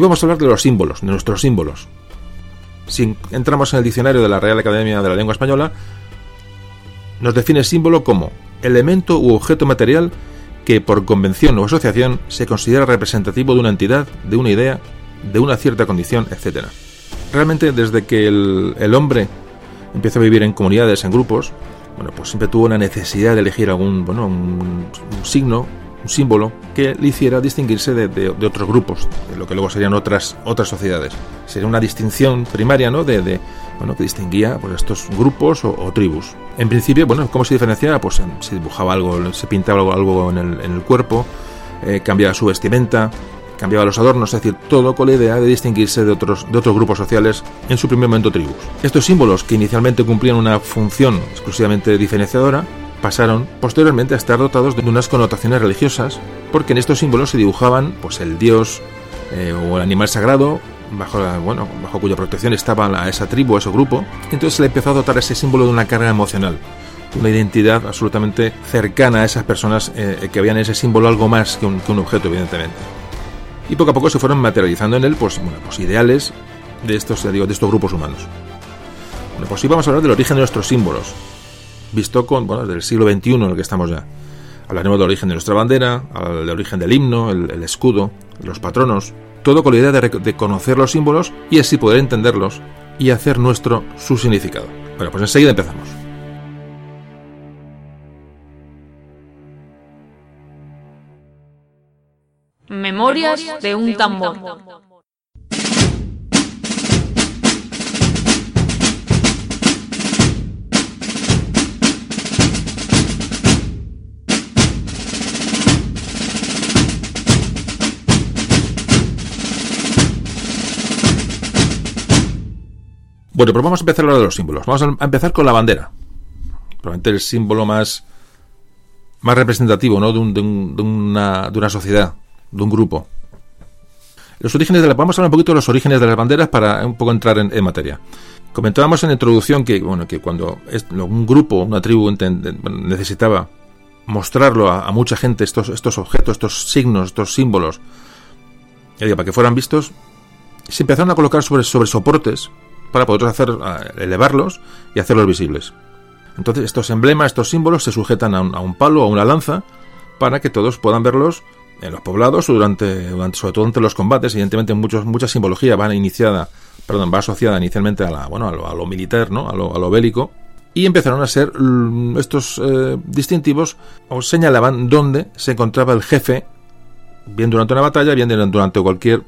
Hoy vamos a hablar de los símbolos, de nuestros símbolos. Si entramos en el diccionario de la Real Academia de la Lengua Española, nos define símbolo como elemento u objeto material que por convención o asociación se considera representativo de una entidad, de una idea, de una cierta condición, etc. Realmente desde que el, hombre empieza a vivir en comunidades, en grupos, bueno, pues siempre tuvo la necesidad de elegir algún, bueno, un signo, un símbolo que le hiciera distinguirse de, otros grupos, de lo que luego serían otras, otras sociedades. Sería una distinción primaria, ¿no? De, bueno, que distinguía pues, estos grupos o, tribus. En principio, bueno, ¿cómo se diferenciaba? Pues se dibujaba algo, se pintaba algo, algo en, el, en el cuerpo, eh, cambiaba su vestimenta, cambiaba los adornos, es decir, todo con la idea de distinguirse de otros, de otros grupos sociales en su primer momento tribus. Estos símbolos, que inicialmente cumplían una función exclusivamente diferenciadora, pasaron posteriormente a estar dotados de unas connotaciones religiosas, porque en estos símbolos se dibujaban pues el dios eh, o el animal sagrado bajo bueno, bajo cuya protección estaba esa tribu, ese grupo, entonces se le empezó a dotar ese símbolo de una carga emocional, una identidad absolutamente cercana a esas personas eh, que habían ese símbolo algo más que un, objeto, evidentemente. Y poco a poco se fueron materializando en él pues, bueno, pues ideales de estos, digo, de estos grupos humanos. Bueno, pues hoy vamos a hablar del origen de nuestros símbolos, visto con, bueno, del siglo XXI en el que estamos ya. Hablaremos del origen de nuestra bandera, del origen del himno, el, escudo, los patronos, todo con la idea de, de, conocer los símbolos y así poder entenderlos y hacer nuestro su significado. Bueno, pues enseguida empezamos. Memorias de un tambor. Bueno, pues vamos a empezar a hablar de los símbolos. Vamos a empezar con la bandera. Probablemente el símbolo más, más representativo ¿no? de, una, de una sociedad, de un grupo. Los orígenes de la, vamos a hablar un poquito de los orígenes de las banderas para un poco entrar en, materia. Comentábamos en la introducción que, bueno, que cuando un grupo, una tribu necesitaba mostrarlo a, mucha gente estos, estos objetos, estos signos, estos símbolos, para que fueran vistos, se empezaron a colocar sobre, sobre soportes para poder hacer, elevarlos y hacerlos visibles. Entonces estos emblemas, estos símbolos se sujetan a un, palo o a una lanza para que todos puedan verlos en los poblados o durante, sobre todo entre los combates. Evidentemente muchos, mucha simbología va iniciada, perdón, va asociada inicialmente a la, bueno, a lo, militar, ¿no? A lo, a lo, bélico. Y empezaron a ser mm, estos eh, distintivos o señalaban dónde se encontraba el jefe, bien durante una batalla, bien durante cualquier,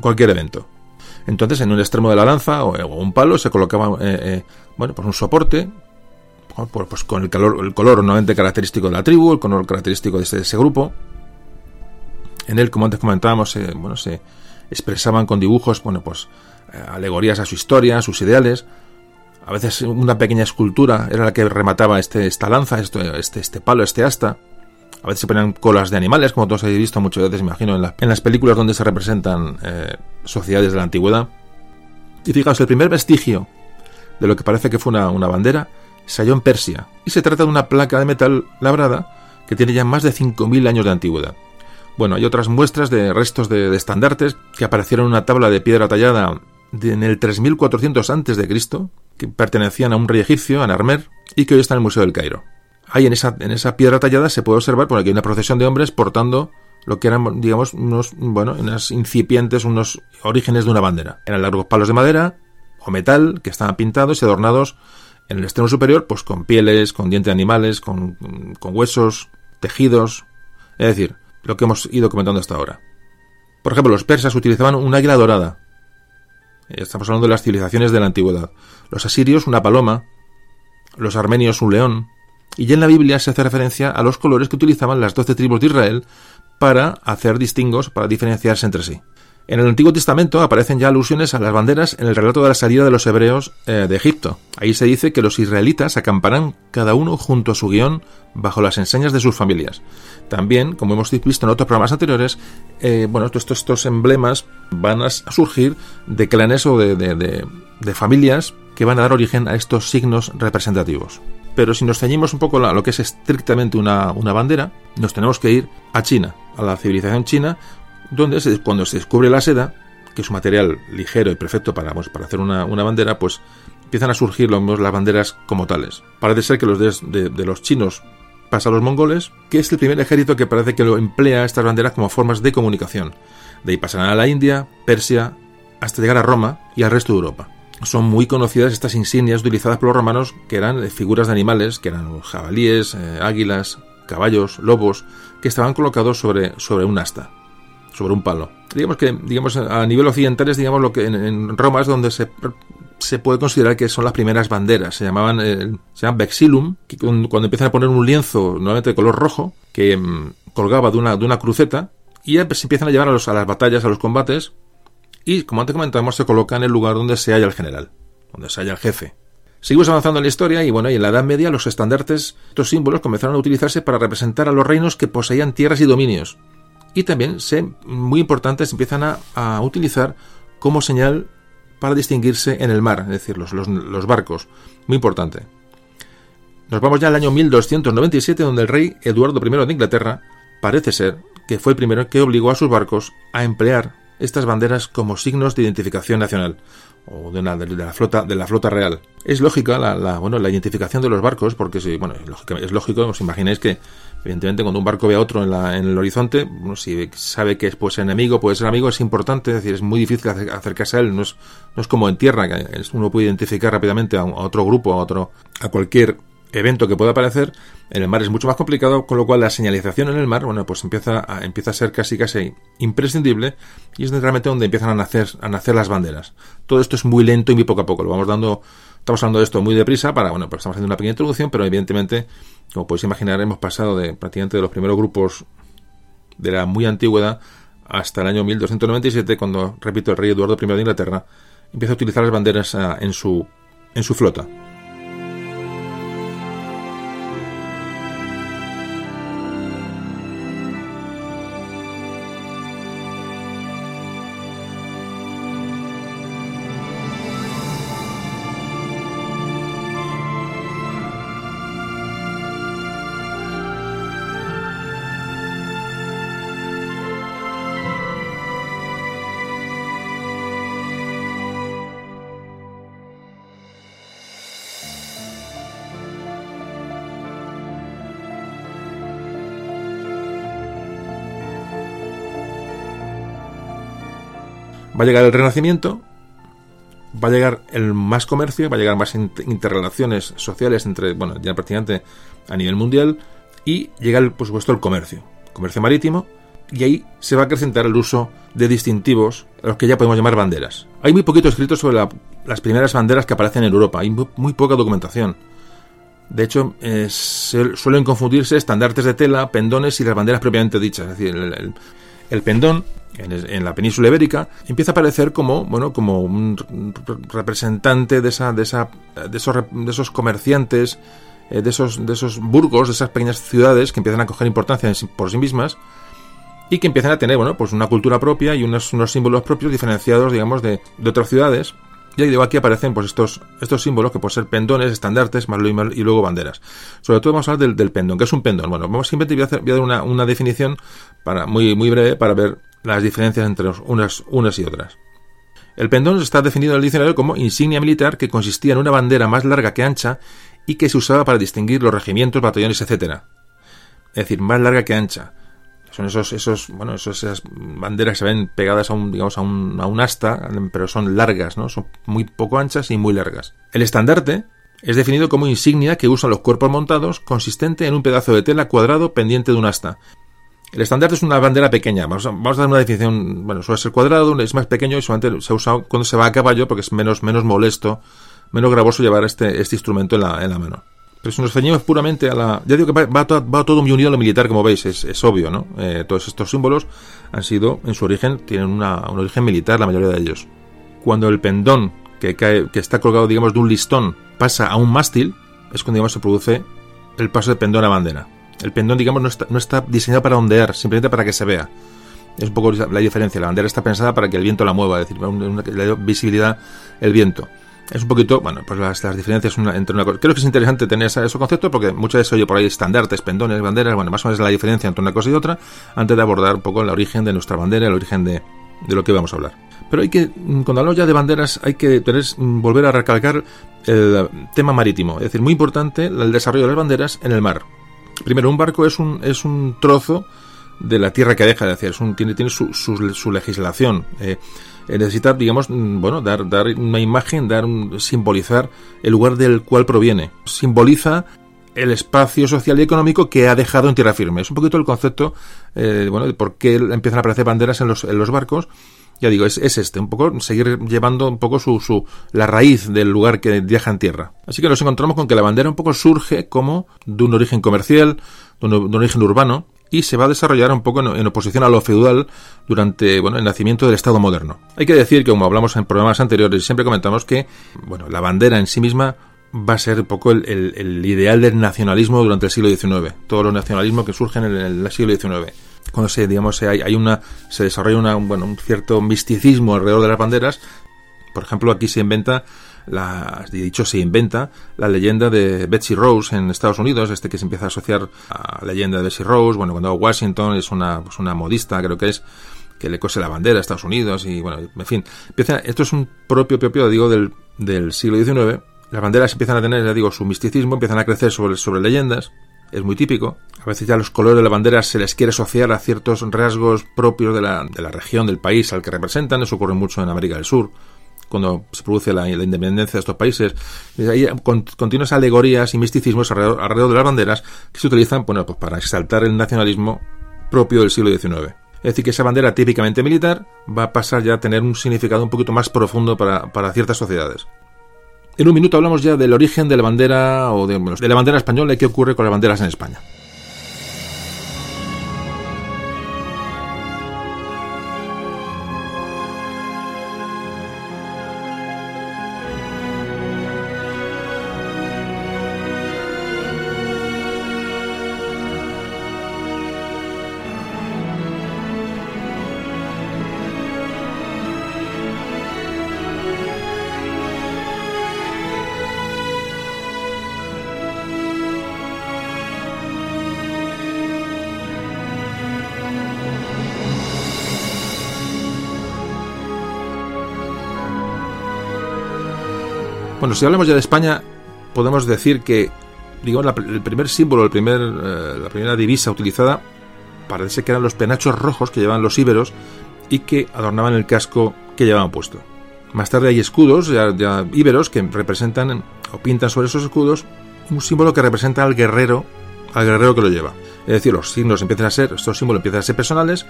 cualquier evento. Entonces, en un extremo de la lanza o, un palo se colocaba eh, eh, bueno, pues un soporte pues con el, color, normalmente característico de la tribu, el color característico de ese, grupo. En él, como antes comentábamos, bueno, se expresaban con dibujos, bueno, pues eh, alegorías a su historia, a sus ideales. A veces una pequeña escultura era la que remataba este, esta lanza, este, este palo, este asta. A veces se ponían colas de animales, como todos habéis visto muchas veces, imagino, en, las películas donde se representan eh, sociedades de la antigüedad. Y fijaos, el primer vestigio de lo que parece que fue una, bandera se halló en Persia, y se trata de una placa de metal labrada que tiene ya más de 5.000 años de antigüedad. Bueno, hay otras muestras de restos de, estandartes que aparecieron en una tabla de piedra tallada en el 3400 a.C., que pertenecían a un rey egipcio, a Narmer, y que hoy está en el Museo del Cairo. Ahí en esa, en esa piedra tallada se puede observar, por aquí una procesión de hombres portando lo que eran, digamos, unos, bueno, unas incipientes, unos orígenes de una bandera. Eran largos palos de madera o metal que estaban pintados y adornados en el extremo superior, pues con pieles, con dientes de animales, con, con huesos, tejidos. Es decir, lo que hemos ido comentando hasta ahora. Por ejemplo, los persas utilizaban un águila dorada. Estamos hablando de las civilizaciones de la antigüedad. Los asirios una paloma. Los armenios un león. Y ya en la Biblia se hace referencia a los colores que utilizaban las doce tribus de Israel para hacer distingos, para diferenciarse entre sí. En el Antiguo Testamento aparecen ya alusiones a las banderas en el relato de la salida de los hebreos eh, de Egipto. Ahí se dice que los israelitas acamparán cada uno junto a su guion bajo las enseñas de sus familias. También, como hemos visto en otros programas anteriores, eh, bueno, estos, estos emblemas van a surgir de clanes o de, de familias que van a dar origen a estos signos representativos. Pero si nos ceñimos un poco a lo que es estrictamente una, bandera, nos tenemos que ir a China, a la civilización china, donde cuando se descubre la seda, que es un material ligero y perfecto para, pues, para hacer una, bandera, pues empiezan a surgir las banderas como tales. Parece ser que los de, de, los chinos pasa a los mongoles, que es el primer ejército que parece que lo emplea estas banderas como formas de comunicación. De ahí pasarán a la India, Persia, hasta llegar a Roma y al resto de Europa. Son muy conocidas estas insignias utilizadas por los romanos, que eran figuras de animales, que eran jabalíes, eh, águilas, caballos, lobos, que estaban colocados sobre, sobre un asta, sobre un palo. Digamos que, digamos, a nivel occidental es, digamos, lo que en, Roma es donde se, se, puede considerar que son las primeras banderas. Se llamaban, eh, se llaman vexilum, que cuando, empiezan a poner un lienzo, normalmente de color rojo, que mm, colgaba de una, de una cruceta, y ya se empiezan a llevar a, los, a las batallas, a los combates, y, como antes comentamos, se coloca en el lugar donde se halla el general, donde se halla el jefe. Seguimos avanzando en la historia y bueno, y en la Edad Media los estandartes, estos símbolos comenzaron a utilizarse para representar a los reinos que poseían tierras y dominios. Y también, muy importantes, empiezan a, utilizar como señal para distinguirse en el mar, es decir, los, los, barcos. Muy importante. Nos vamos ya al año 1297, donde el rey Eduardo I de Inglaterra parece ser que fue el primero que obligó a sus barcos a emplear estas banderas como signos de identificación nacional o de, una, de, la flota de la flota real. Es lógica la, bueno la identificación de los barcos porque si bueno es lógico, os imagináis que evidentemente cuando un barco ve a otro en, la, en el horizonte, bueno, si sabe que es pues enemigo, puede ser amigo, es importante, es decir, es muy difícil acercarse a él, no es, no es como en tierra que uno puede identificar rápidamente a, a otro grupo, a otro a cualquier evento que pueda aparecer, en el mar es mucho más complicado, con lo cual la señalización en el mar, bueno, pues empieza a, empieza a ser casi casi imprescindible y es realmente donde empiezan a nacer, a nacer las banderas. Todo esto es muy lento y muy poco a poco, lo vamos dando, estamos hablando de esto muy deprisa para, bueno, pues estamos haciendo una pequeña introducción, pero evidentemente, como podéis imaginar, hemos pasado de prácticamente de los primeros grupos de la muy antigüedad hasta el año 1297, cuando, repito, el rey Eduardo I de Inglaterra empieza a utilizar las banderas ah, en su, en su flota. Va a llegar el Renacimiento, va a llegar el más comercio, va a llegar más interrelaciones sociales entre, bueno, ya prácticamente a nivel mundial, y llega, el, por supuesto, el comercio, comercio marítimo, y ahí se va a acrecentar el uso de distintivos, a los que ya podemos llamar banderas. Hay muy poquito escrito sobre las primeras banderas que aparecen en Europa, hay muy, poca documentación. De hecho, eh, suelen confundirse estandartes de tela, pendones y las banderas propiamente dichas. Es decir, el pendón en, la península ibérica, empieza a aparecer como, bueno, como un representante de, esa, de, esa, de, esos, de esos comerciantes, eh, de, esos, de esos burgos, de esas pequeñas ciudades que empiezan a coger importancia por sí mismas y que empiezan a tener, bueno, pues una cultura propia y unos, unos símbolos propios diferenciados, digamos, de, de otras ciudades. Y ahí aquí aparecen pues estos, estos símbolos que pueden ser pendones, estandartes, más y luego banderas. Sobre todo vamos a hablar del, pendón. ¿Qué es un pendón? Bueno, vamos simplemente voy a, hacer, a dar una, una definición para, muy, muy breve para ver las diferencias entre unas, y otras. El pendón está definido en el diccionario como insignia militar que consistía en una bandera más larga que ancha y que se usaba para distinguir los regimientos, batallones, etc. Es decir, más larga que ancha. Son esos, esos, bueno, esas banderas que se ven pegadas a un, a un, a un asta, pero son largas, ¿no? Son muy poco anchas y muy largas. El estandarte es definido como insignia que usan los cuerpos montados, consistente en un pedazo de tela cuadrado pendiente de un asta, el estandarte es una bandera pequeña. Vamos a, dar una definición. Bueno, suele ser cuadrado, es más pequeño y solamente se usa cuando se va a caballo porque es menos, menos molesto, menos gravoso llevar este, este instrumento en la, mano. Pero si nos ceñimos puramente a la. Ya digo que va, todo, muy unido a lo militar, como veis, es, obvio, ¿no? Eh, todos estos símbolos han sido, en su origen, tienen una, un origen militar, la mayoría de ellos. Cuando el pendón que, cae, que está colgado, digamos, de un listón pasa a un mástil, es cuando, digamos, se produce el paso de pendón a bandera. El pendón, digamos, no está, no está diseñado para ondear, simplemente para que se vea. Es un poco la diferencia. La bandera está pensada para que el viento la mueva, es decir, le dé visibilidad el viento. Es un poquito, bueno, pues las, diferencias entre una cosa. Creo que es interesante tener ese, ese concepto porque muchas veces oye por ahí estandartes, pendones, banderas, bueno, más o menos la diferencia entre una cosa y otra, antes de abordar un poco el origen de nuestra bandera, el origen de, de lo que vamos a hablar. Pero hay que, cuando hablamos ya de banderas, hay que tener, volver a recalcar el tema marítimo. Es decir, muy importante el desarrollo de las banderas en el mar. Primero, un barco es un, es un trozo de la tierra que deja de hacer, es un, tiene, tiene su, su, legislación. Eh, eh, necesita, digamos, mm, bueno, dar, dar una imagen, dar un, simbolizar el lugar del cual proviene. Simboliza el espacio social y económico que ha dejado en tierra firme. Es un poquito el concepto, eh, bueno, de por qué empiezan a aparecer banderas en los, en los barcos ya digo, es, es, este, un poco seguir llevando un poco su, su, la raíz del lugar que viaja en tierra. Así que nos encontramos con que la bandera un poco surge como de un origen comercial, de un, origen urbano, y se va a desarrollar un poco en, oposición a lo feudal durante bueno, el nacimiento del Estado moderno. Hay que decir que, como hablamos en programas anteriores, siempre comentamos que bueno, la bandera en sí misma va a ser un poco el, el, ideal del nacionalismo durante el siglo XIX, todo los nacionalismo que surgen en el siglo XIX cuando se digamos hay, hay una se desarrolla una, bueno, un cierto misticismo alrededor de las banderas. Por ejemplo aquí se inventa la, dicho se inventa la leyenda de Betsy Rose en Estados Unidos, este que se empieza a asociar a la leyenda de Betsy Rose, bueno, cuando Washington es una, pues una modista, creo que es, que le cose la bandera a Estados Unidos y bueno, en fin, empieza, esto es un propio, propio, digo, del, del siglo XIX, las banderas empiezan a tener, ya digo, su misticismo, empiezan a crecer sobre, sobre leyendas, es muy típico. A veces ya los colores de la bandera se les quiere asociar a ciertos rasgos propios de la, de la región, del país al que representan. Eso ocurre mucho en América del Sur, cuando se produce la, independencia de estos países. Hay continuas alegorías y misticismos alrededor, de las banderas que se utilizan bueno, pues para exaltar el nacionalismo propio del siglo XIX. Es decir, que esa bandera típicamente militar va a pasar ya a tener un significado un poquito más profundo para, para ciertas sociedades. En un minuto hablamos ya del origen de la bandera o de, la bandera española y qué ocurre con las banderas en España. Si hablamos ya de España, podemos decir que, digamos, el primer símbolo, el primer, eh, la primera divisa utilizada, parece que eran los penachos rojos que llevaban los íberos y que adornaban el casco que llevaban puesto. Más tarde hay escudos ya, íberos que representan o pintan sobre esos escudos un símbolo que representa al guerrero, al guerrero que lo lleva. Es decir, los signos empiezan a ser, estos símbolos empiezan a ser personales,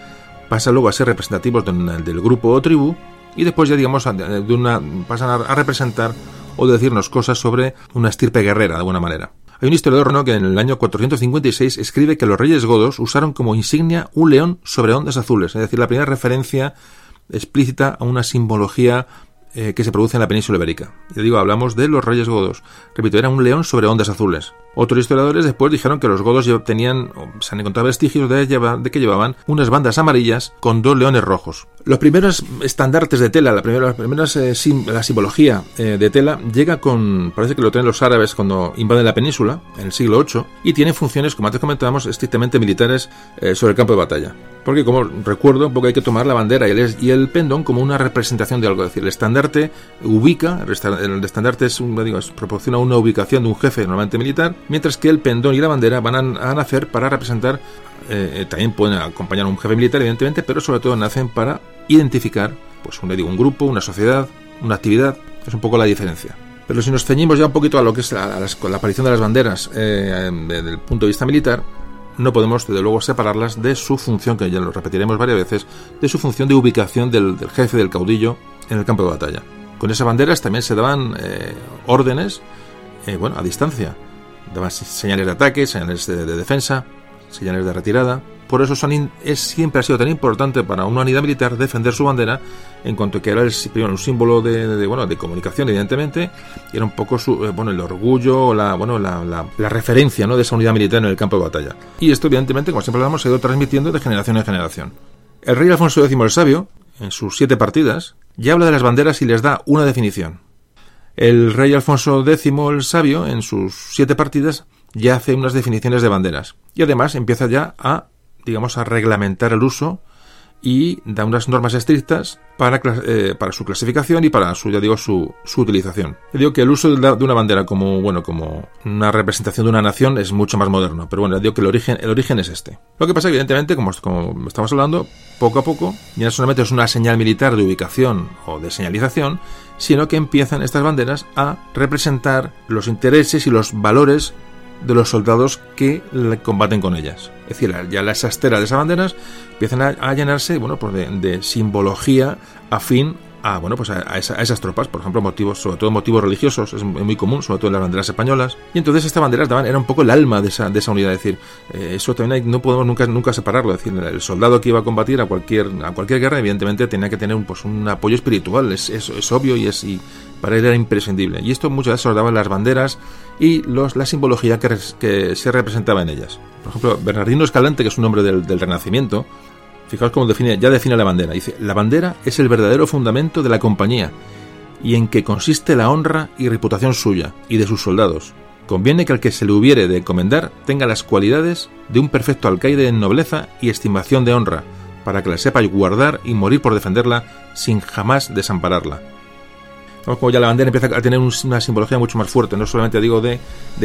pasan luego a ser representativos del grupo o tribu y después ya digamos pasan a representar o decirnos cosas sobre una estirpe guerrera, de alguna manera. Hay un historiador ¿no? que en el año 456 escribe que los reyes godos usaron como insignia un león sobre ondas azules, es decir, la primera referencia explícita a una simbología eh, que se produce en la península ibérica. Ya digo, hablamos de los reyes godos. Repito, era un león sobre ondas azules. Otros historiadores después dijeron que los godos tenían, se han encontrado vestigios de, que llevaban unas bandas amarillas con dos leones rojos. Los primeros estandartes de tela, la primera, primeras, eh, simbología eh, de tela llega con, parece que lo tienen los árabes cuando invaden la península, en el siglo VIII, y tiene funciones, como antes comentábamos, estrictamente militares sobre el campo de batalla. Porque, como recuerdo, un hay que tomar la bandera y el, pendón como una representación de algo. Es decir, el ubica, el estandarte es, un, proporciona una ubicación de un jefe normalmente militar, mientras que el pendón y la bandera van a, nacer para representar, eh, eh, también pueden acompañar a un jefe militar, evidentemente, pero sobre todo nacen para identificar pues, un, digo, un grupo, una sociedad, una actividad. Es un poco la diferencia. Pero si nos ceñimos ya un poquito a lo que es la, aparición de las banderas eh, desde el punto de vista militar, no podemos, desde luego, separarlas de su función, que ya lo repetiremos varias veces, de su función de ubicación del, jefe, del caudillo, en el campo de batalla. Con esas banderas también se daban eh, órdenes, eh, bueno, a distancia. Daban señales de ataque, señales de defensa, señales de retirada, por eso es, siempre ha sido tan importante para una unidad militar defender su bandera, en cuanto que era el, un símbolo de, bueno, de comunicación, evidentemente, y era un poco su, eh, bueno, el orgullo, la, bueno, la, la, referencia ¿no? de esa unidad militar en el campo de batalla. Y esto, evidentemente, como siempre hablamos, se ha ido transmitiendo de generación en generación. El rey Alfonso X el Sabio, en sus siete partidas, ya habla de las banderas y les da una definición. El rey Alfonso X el Sabio, en sus siete partidas, ya hace unas definiciones de banderas. Y además empieza ya a digamos, a reglamentar el uso y da unas normas estrictas para, eh, para su clasificación y para su, ya digo, su, su utilización. Digo que el uso de, una bandera como, bueno, como una representación de una nación es mucho más moderno, pero bueno, digo que el origen, el origen es este. Lo que pasa, evidentemente, como, como estamos hablando, poco a poco, ya no solamente es una señal militar de ubicación o de señalización, sino que empiezan estas banderas a representar los intereses y los valores de los soldados que combaten con ellas. Es decir, ya las asteras de esas banderas empiezan a, llenarse bueno, pues de, simbología afín a, bueno, pues a, esas tropas, por ejemplo, motivos, sobre todo motivos religiosos, es muy común, sobre todo en las banderas españolas. Y entonces estas banderas daban, era un poco el alma de esa, unidad, es decir, eh, eso también no podemos nunca, nunca separarlo, es decir, el soldado que iba a combatir a cualquier, a cualquier guerra, evidentemente tenía que tener un, pues, un apoyo espiritual, es, es, obvio y es, para él era imprescindible. Y esto muchas veces lo daban las banderas y los, la simbología que, que se representaba en ellas. Por ejemplo, Bernardino Escalante, que es un hombre del, del Renacimiento, Fijaos cómo define, ya define la bandera. Dice, la bandera es el verdadero fundamento de la compañía y en que consiste la honra y reputación suya y de sus soldados. Conviene que al que se le hubiere de encomendar tenga las cualidades de un perfecto alcaide en nobleza y estimación de honra, para que la sepa guardar y morir por defenderla sin jamás desampararla como ya la bandera empieza a tener una simbología mucho más fuerte, no solamente digo de,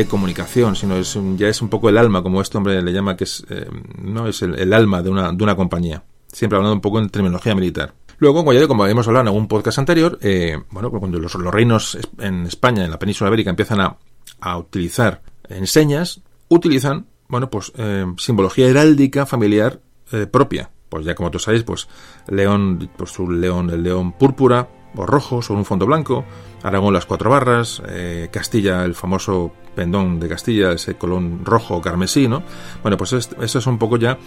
comunicación, sino es ya es un poco el alma, como este hombre le llama, que es, eh, no es el, alma de una, de una compañía. Siempre hablando un poco en terminología militar. Luego, como ya como habíamos hablado en algún podcast anterior, eh, bueno, cuando los, reinos en España, en la península ibérica, empiezan a, a utilizar enseñas, utilizan, bueno, pues eh, simbología heráldica familiar propia. Pues ya como tú sabéis, pues león, pues un león, el león púrpura, o rojo sobre un fondo blanco, Aragón las cuatro barras, eh, Castilla el famoso pendón de Castilla, ese colón rojo carmesí, ¿no? Bueno, pues es un poco ya,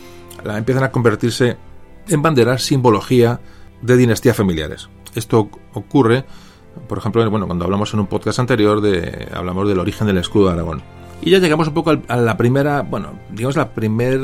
empiezan a convertirse en banderas, simbología de dinastías familiares. Esto ocurre, por ejemplo, bueno, cuando hablamos en un podcast anterior de, hablamos del origen del escudo de Aragón. Y ya llegamos un poco a la primera, bueno, digamos la primer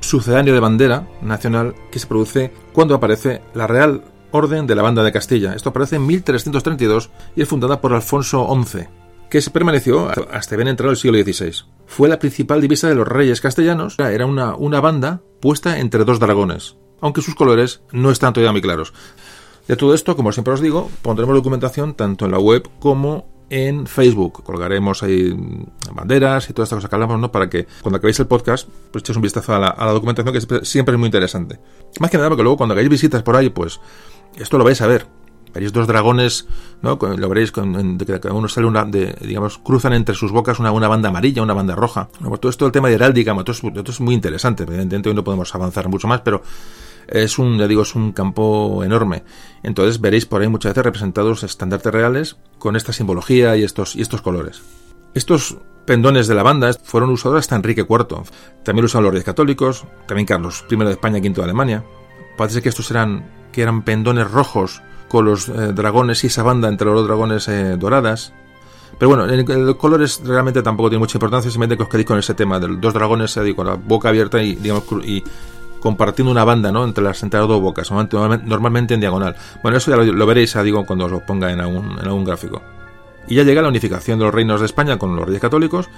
sucedáneo de bandera nacional que se produce cuando aparece la Real Orden de la Banda de Castilla. Esto aparece en 1332 y es fundada por Alfonso XI, que se permaneció hasta bien entrado el siglo XVI. Fue la principal divisa de los reyes castellanos. Era una, una banda puesta entre dos dragones, aunque sus colores no están todavía muy claros. De todo esto, como siempre os digo, pondremos documentación tanto en la web como en Facebook. Colgaremos ahí banderas y todas estas cosas que hablamos, ¿no? Para que cuando acabéis el podcast, pues echéis un vistazo a la, documentación que siempre es muy interesante. Más que nada porque luego cuando hagáis visitas por ahí, pues esto lo vais a ver. Veréis dos dragones, ¿no? Lo veréis con, de que cada uno sale una, digamos, cruzan entre sus bocas una, una banda amarilla, una banda roja. todo esto, el tema de heráldica, todo, esto es muy interesante. Evidentemente hoy no podemos avanzar mucho más, pero es un, ya digo, es un campo enorme. Entonces veréis por ahí muchas veces representados estandartes reales con esta simbología y estos, y estos colores. Estos pendones de la banda fueron usados hasta Enrique IV. También lo usaron los reyes católicos, también Carlos I de España, V de Alemania. Parece que estos eran que eran pendones rojos con los eh, dragones y esa banda entre los dragones eh, doradas. Pero bueno, el, colores realmente tampoco tiene mucha importancia, simplemente que os quedéis con ese tema de los dos dragones eh, con la boca abierta y, digamos, y compartiendo una banda ¿no? entre, las, entre dos bocas, normalmente en diagonal. Bueno, eso ya lo, veréis digo, cuando os lo ponga en algún, en algún gráfico. Y ya llega la unificación de los reinos de España con los reyes católicos,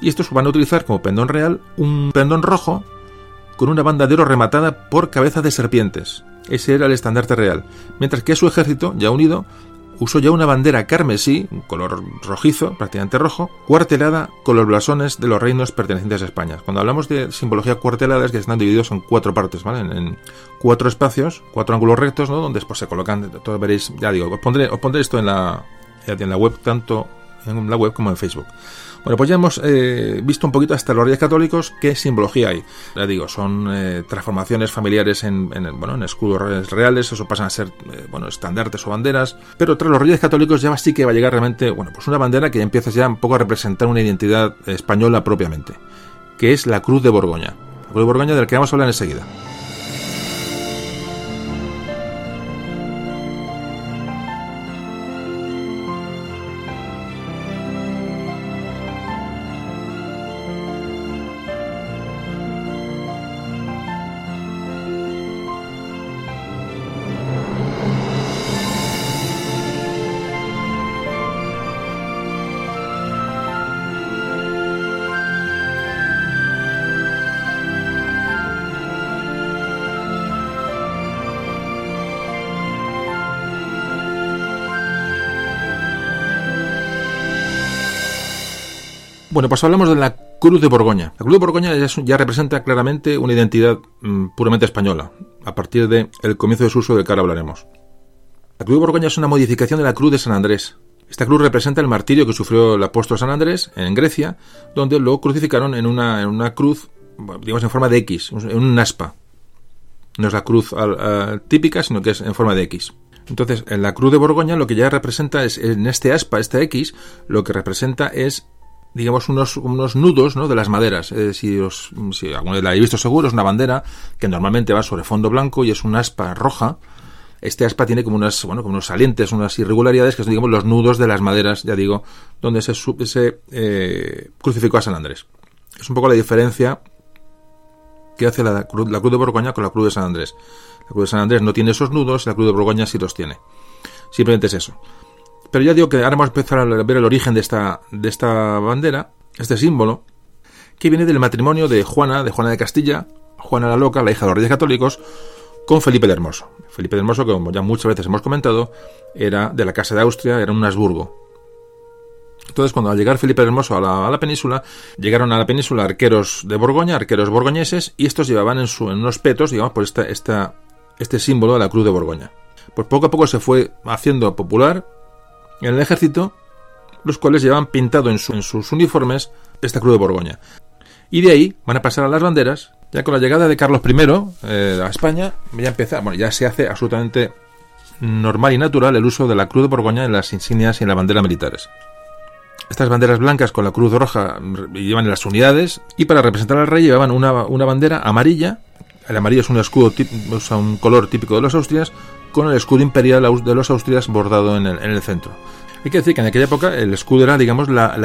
y estos van a utilizar como pendón real un pendón rojo con una banda de oro rematada por cabeza de serpientes. Ese era el estandarte real. Mientras que su ejército, ya unido, usó ya una bandera carmesí, un color rojizo, prácticamente rojo, cuartelada con los blasones de los reinos pertenecientes a España. Cuando hablamos de simbología cuartelada es que están divididos en cuatro partes, ¿vale? En, cuatro espacios, cuatro ángulos rectos, ¿no? Donde después se colocan, todos veréis, ya digo, os pondré, os pondré esto en la, en la web, tanto en la web como en Facebook. Bueno, pues ya hemos eh, visto un poquito hasta los reyes católicos qué simbología hay. Ya digo, son eh, transformaciones familiares en, bueno, en escudos reales, eso pasan a ser eh, bueno, estandartes o banderas, pero tras los reyes católicos ya sí que va a llegar realmente, bueno, pues una bandera que ya empieza ya un poco a representar una identidad española propiamente, que es la Cruz de Borgoña. La Cruz de Borgoña de la que vamos a hablar enseguida. Bueno, pues hablamos de la Cruz de Borgoña. La Cruz de Borgoña ya, representa claramente una identidad mm, puramente española, a partir del comienzo de su uso del que ahora hablaremos. La Cruz de Borgoña es una modificación de la Cruz de San Andrés. Esta cruz representa el martirio que sufrió el apóstol San Andrés en Grecia, donde lo crucificaron en una, en una cruz, digamos, en forma de X, en un aspa. No es la cruz típica, sino que es en forma de X. Entonces, en la cruz de Borgoña lo que ya representa es, en este aspa, esta X, lo que representa es digamos, unos, unos nudos ¿no? de las maderas. Si, os, si alguno la habéis visto seguro, es una bandera que normalmente va sobre fondo blanco y es un aspa roja. Este aspa tiene como unas, bueno, como unos salientes, unas irregularidades que son, digamos, los nudos de las maderas, ya digo, donde se, se eh, crucificó a San Andrés. Es un poco la diferencia que hace la cruz, la cruz de Borgoña con la cruz de San Andrés. La cruz de San Andrés no tiene esos nudos, la cruz de Borgoña sí los tiene. Simplemente es eso. Pero ya digo que ahora vamos a empezar a ver el origen de esta, de esta bandera, este símbolo, que viene del matrimonio de Juana, de Juana de Castilla, Juana la Loca, la hija de los reyes católicos, con Felipe el Hermoso. Felipe el Hermoso, que como ya muchas veces hemos comentado, era de la Casa de Austria, era un Habsburgo. Entonces, cuando al llegar Felipe el Hermoso a la, península, llegaron a la península arqueros de Borgoña, arqueros borgoñeses, y estos llevaban en, su, en unos petos, digamos, por esta, esta, este símbolo de la Cruz de Borgoña. Pues poco a poco se fue haciendo popular en el ejército, los cuales llevaban pintado en, sus uniformes esta cruz de Borgoña. Y de ahí van a pasar a las banderas. Ya con la llegada de Carlos I eh, a España, ya empieza, bueno, ya se hace absolutamente normal y natural el uso de la cruz de Borgoña en las insignias y en la bandera militares. Estas banderas blancas con la cruz roja llevan en las unidades y para representar al rey llevaban una, bandera amarilla. El amarillo es un escudo, un color típico de los austrias, con el escudo imperial de los Austrias bordado en el, centro. Hay que decir que en aquella época el escudo era, digamos, la,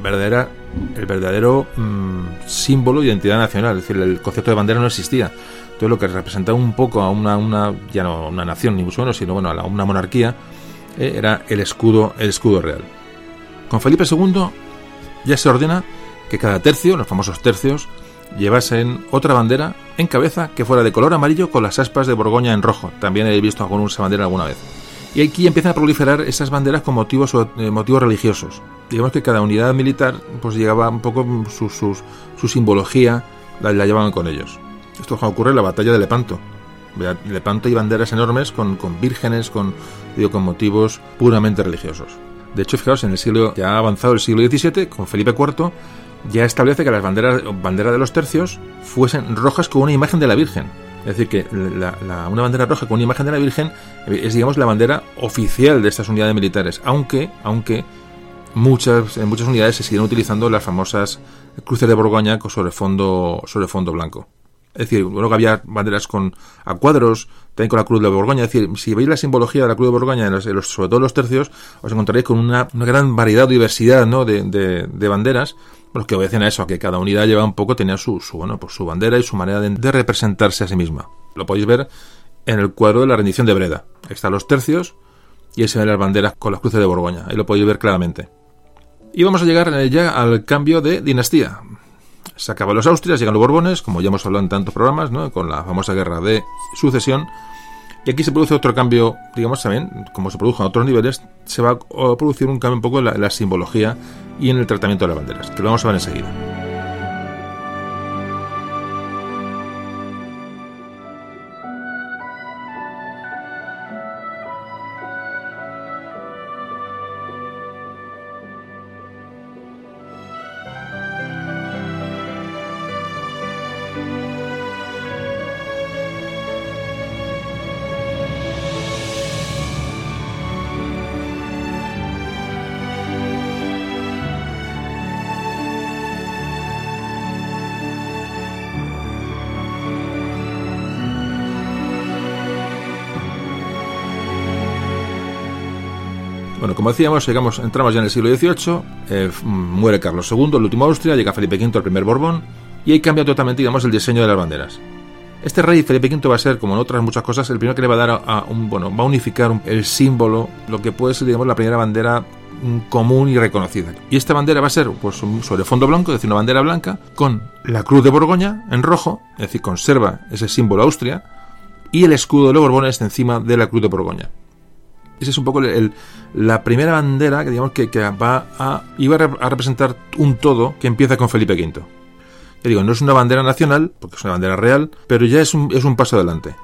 verdadera, el verdadero mm, símbolo de identidad nacional. Es decir, el concepto de bandera no existía. Todo lo que representaba un poco a una, una ya no una nación ni mucho menos, sino bueno, a una monarquía, eh, era el escudo, el escudo real. Con Felipe II ya se ordena que cada tercio, los famosos tercios, llevasen otra bandera en cabeza que fuera de color amarillo con las aspas de Borgoña en rojo. También he visto alguna bandera alguna vez. Y aquí empiezan a proliferar esas banderas con motivos, eh, motivos religiosos. Digamos que cada unidad militar pues llevaba un poco su, su, simbología, la, llevaban con ellos. Esto ocurre en la batalla de Lepanto. Lepanto hay banderas enormes con, con vírgenes, con, digo, con motivos puramente religiosos. De hecho, fijaos, en el siglo, ya ha avanzado el siglo XVII, con Felipe IV, ya establece que las banderas, bandera de los tercios fuesen rojas con una imagen de la Virgen. Es decir, que una bandera roja con una imagen de la Virgen es, digamos, la bandera oficial de estas unidades militares, aunque, aunque muchas, en muchas unidades se siguen utilizando las famosas cruces de Borgoña sobre fondo, sobre fondo blanco. Es decir, luego había banderas con a cuadros, también con la cruz de Borgoña. Es decir, si veis la simbología de la cruz de Borgoña, en los, sobre todo los tercios, os encontraréis con una, gran variedad o diversidad ¿no? de, de banderas los que obedecen a eso, a que cada unidad lleva un poco, tenía su, su, bueno, pues su bandera y su manera de, representarse a sí misma. Lo podéis ver en el cuadro de la rendición de Breda. Ahí están los tercios y ahí se las banderas con las cruces de Borgoña. Ahí lo podéis ver claramente. Y vamos a llegar ya al cambio de dinastía. Se acaban los Austrias, llegan los Borbones, como ya hemos hablado en tantos programas, ¿no? con la famosa guerra de sucesión. Y aquí se produce otro cambio, digamos también, como se produjo en otros niveles, se va a producir un cambio un poco en la simbología y en el tratamiento de las banderas, que lo vamos a ver enseguida. Decíamos, llegamos, entramos ya en el siglo XVIII, eh, muere Carlos II, el último Austria, llega Felipe V, el primer Borbón, y ahí cambia totalmente, digamos, el diseño de las banderas. Este rey Felipe V va a ser, como en otras muchas cosas, el primero que le va a dar a, un, bueno, va a unificar el símbolo, lo que puede ser, digamos, la primera bandera mm, común y reconocida. Y esta bandera va a ser pues, sobre fondo blanco, es decir, una bandera blanca, con la cruz de Borgoña en rojo, es decir, conserva ese símbolo Austria, y el escudo de los Borbones encima de la cruz de Borgoña. Esa es un poco la primera bandera que digamos que, va a iba a representar un todo que empieza con Felipe V. Ya digo, no es una bandera nacional, porque es una bandera real, pero ya es un, es un paso adelante.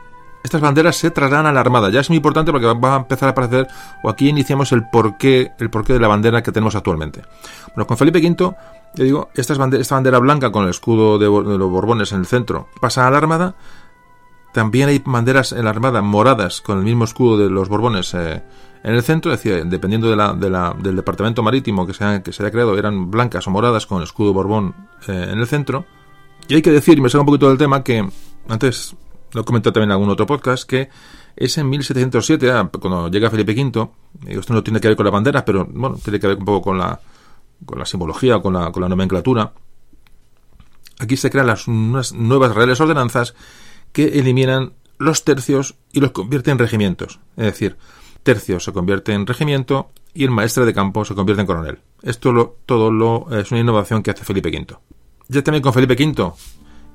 Estas banderas se trasladan a la Armada. Ya es muy importante porque va a empezar a aparecer, o aquí iniciamos el porqué, el porqué de la bandera que tenemos actualmente. Bueno, con Felipe V, ya digo, esta bandera, esta bandera blanca con el escudo de, de los Borbones en el centro pasa a la Armada también hay banderas en la Armada moradas con el mismo escudo de los Borbones eh, en el centro, es decir, dependiendo de la, de la, del departamento marítimo que se, ha, que se haya creado, eran blancas o moradas con el escudo Borbón eh, en el centro. Y hay que decir, y me salgo un poquito del tema, que antes lo he comentado también en algún otro podcast, que es en 1707, ah, cuando llega Felipe V, esto no tiene que ver con la bandera, pero bueno, tiene que ver un poco con la, con la simbología, con la, con la nomenclatura. Aquí se crean las unas nuevas reales ordenanzas que eliminan los tercios y los convierten en regimientos. Es decir, tercio se convierte en regimiento y el maestre de campo se convierte en coronel. Esto lo, todo lo, es una innovación que hace Felipe V. Ya también con Felipe V,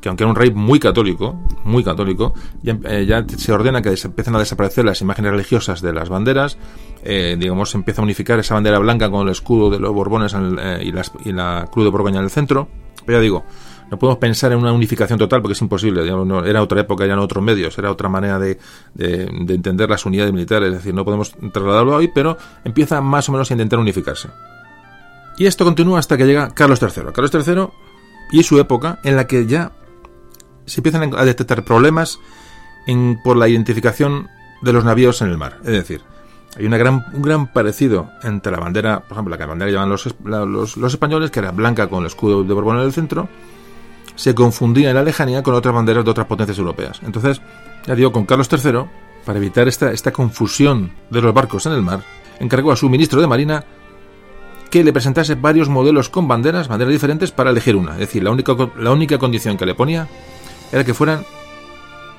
que aunque era un rey muy católico, muy católico, ya, eh, se ordena que empiecen a desaparecer las imágenes religiosas de las banderas, eh, digamos, se empieza a unificar esa bandera blanca con el escudo de los Borbones eh, y, las, y la cruz de Borgoña en el centro. Pero ya digo, no podemos pensar en una unificación total porque es imposible. era otra época, no otros medios, era otra manera de, entender las unidades militares. Es decir, no podemos trasladarlo hoy, pero empieza más o menos a intentar unificarse. Y esto continúa hasta que llega Carlos III. Carlos III y su época en la que ya se empiezan a detectar problemas en, por la identificación de los navíos en el mar. Es decir, hay una gran, un gran parecido entre la bandera, por ejemplo, la que bandera llevan los, los, los españoles, que era blanca con el escudo de Borbón en el centro, se confundía en la lejanía con otras banderas de otras potencias europeas. Entonces, ya digo, con Carlos III, para evitar esta, esta confusión de los barcos en el mar, encargó a su ministro de Marina que le presentase varios modelos con banderas, banderas diferentes, para elegir una. Es decir, la única, la única condición que le ponía era que fueran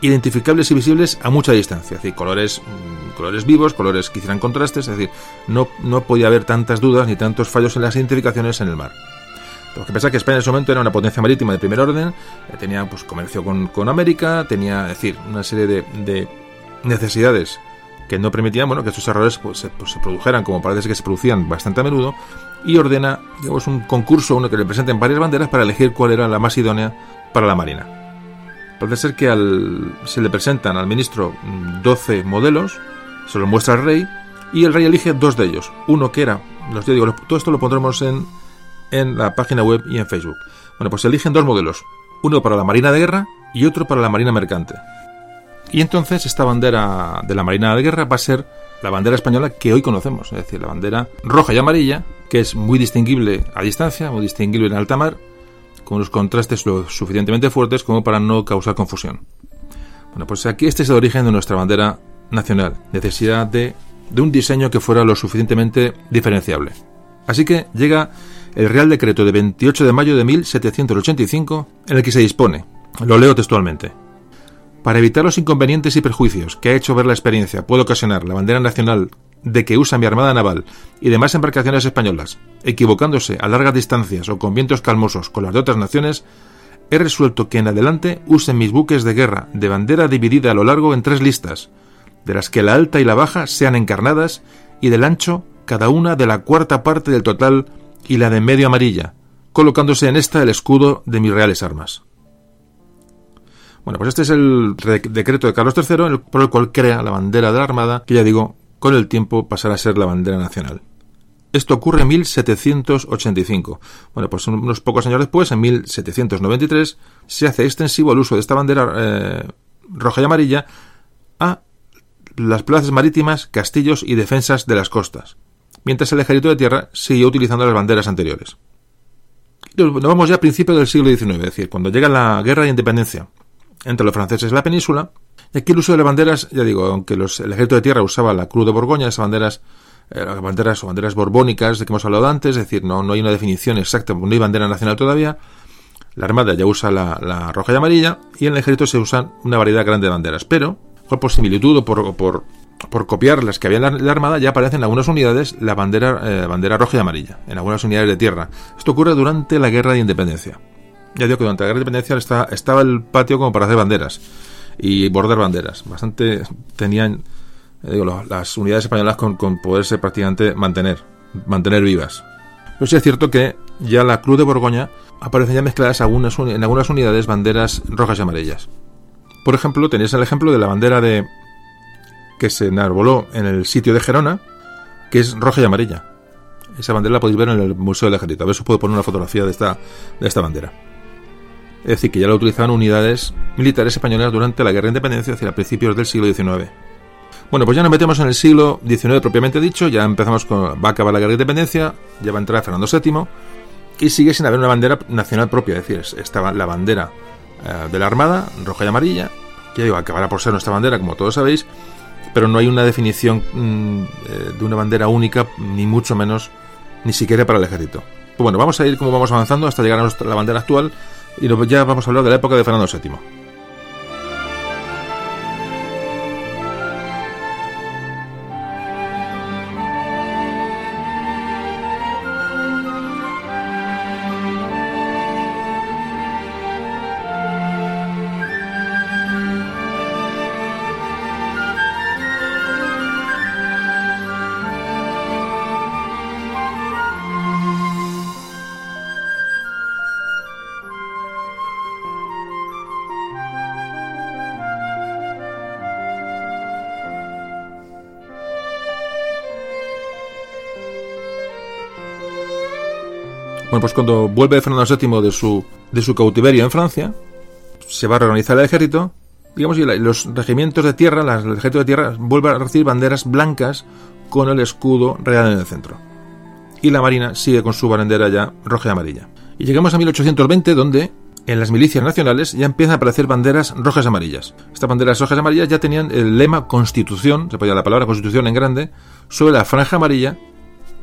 identificables y visibles a mucha distancia, es decir, colores, mm, colores vivos, colores que hicieran contrastes, es decir, no, no podía haber tantas dudas ni tantos fallos en las identificaciones en el mar. Tenemos que pensar que España en ese momento era una potencia marítima de primer orden, eh, tenía pues comercio con, América, tenía, decir, una serie de, necesidades que no permitían bueno, que estos errores pues, se, pues, se, produjeran, como parece que se producían bastante a menudo, y ordena digamos, un concurso uno que le presenten varias banderas para elegir cuál era la más idónea para la Marina. Parece ser que al, se le presentan al ministro 12 modelos, se los muestra al rey, y el rey elige dos de ellos. Uno que era, los digo, todo esto lo pondremos en, en la página web y en Facebook. Bueno, pues eligen dos modelos, uno para la Marina de Guerra y otro para la Marina Mercante. Y entonces esta bandera de la Marina de Guerra va a ser la bandera española que hoy conocemos, es decir, la bandera roja y amarilla, que es muy distinguible a distancia, muy distinguible en alta mar, con los contrastes lo suficientemente fuertes como para no causar confusión. Bueno, pues aquí este es el origen de nuestra bandera nacional, necesidad de, de un diseño que fuera lo suficientemente diferenciable. Así que llega el Real Decreto de 28 de mayo de 1785, en el que se dispone, lo leo textualmente, para evitar los inconvenientes y perjuicios que ha hecho ver la experiencia puede ocasionar la bandera nacional de que usa mi Armada Naval y demás embarcaciones españolas, equivocándose a largas distancias o con vientos calmosos con las de otras naciones, he resuelto que en adelante usen mis buques de guerra de bandera dividida a lo largo en tres listas, de las que la alta y la baja sean encarnadas y del ancho cada una de la cuarta parte del total y la de medio amarilla, colocándose en esta el escudo de mis reales armas. Bueno, pues este es el decreto de Carlos III por el cual crea la bandera de la Armada, que ya digo, con el tiempo pasará a ser la bandera nacional. Esto ocurre en 1785. Bueno, pues unos pocos años después, en 1793, se hace extensivo el uso de esta bandera eh, roja y amarilla a las plazas marítimas, castillos y defensas de las costas mientras el ejército de tierra siguió utilizando las banderas anteriores. Nos vamos ya a principios del siglo XIX, es decir, cuando llega la guerra de independencia entre los franceses y la península, y aquí el uso de las banderas, ya digo, aunque el ejército de tierra usaba la cruz de Borgoña, esas banderas, eh, banderas o banderas borbónicas de que hemos hablado antes, es decir, no, hay una definición exacta, no hay bandera nacional todavía, la armada ya usa la, roja y amarilla, y en el ejército se usan una variedad grande de banderas, pero por similitud o por por copiar las que había en la, Armada, ya aparece en algunas unidades la bandera, eh, bandera roja y amarilla, en algunas unidades de tierra. Esto ocurre durante la Guerra de Independencia. Ya digo que durante la Guerra de Independencia estaba el patio como para hacer banderas y bordar banderas. Bastante tenían las unidades españolas con, poderse prácticamente mantener, mantener vivas. Pero sí es cierto que ya la Cruz de Borgoña aparecen ya mezcladas algunas en algunas unidades banderas rojas y amarillas. Por ejemplo, tenéis el ejemplo de la bandera de que se enarboló en el sitio de Gerona, que es roja y amarilla. Esa bandera la podéis ver en el Museo del Ejército. A ver si os puedo poner una fotografía de esta, de esta bandera. Es decir, que ya la utilizaban unidades militares españolas durante la Guerra de Independencia hacia principios del siglo XIX. Bueno, pues ya nos metemos en el siglo XIX propiamente dicho, ya empezamos con... va a acabar la Guerra de Independencia, ya va a entrar Fernando VII, y sigue sin haber una bandera nacional propia, es decir, estaba la bandera eh, de la Armada, roja y amarilla, que acabará por ser nuestra bandera, como todos sabéis, pero no hay una definición mm, eh, de una bandera única, ni mucho menos, ni siquiera para el ejército. Bueno, vamos a ir como vamos avanzando hasta llegar a la bandera actual, y ya vamos a hablar de la época de Fernando VII. Pues cuando vuelve Fernando VII de su, de su cautiverio en Francia, se va a reorganizar el ejército, digamos, y los regimientos de tierra, las- el ejército de tierra, vuelve a recibir banderas blancas con el escudo real en el centro. Y la marina sigue con su bandera ya roja y amarilla. Y llegamos a 1820, donde en las milicias nacionales ya empiezan a aparecer banderas rojas y amarillas. Estas banderas rojas y amarillas ya tenían el lema Constitución, se podía la palabra Constitución en grande, sobre la franja amarilla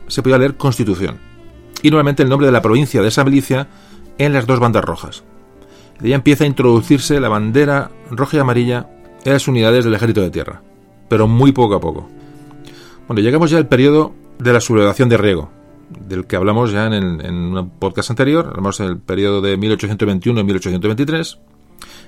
se podía leer Constitución. Y nuevamente el nombre de la provincia de esa milicia en las dos bandas rojas. De ahí empieza a introducirse la bandera roja y amarilla en las unidades del ejército de tierra, pero muy poco a poco. Bueno, llegamos ya al periodo de la sublevación de Riego, del que hablamos ya en, el- en un podcast anterior, hablamos del periodo de 1821 y 1823,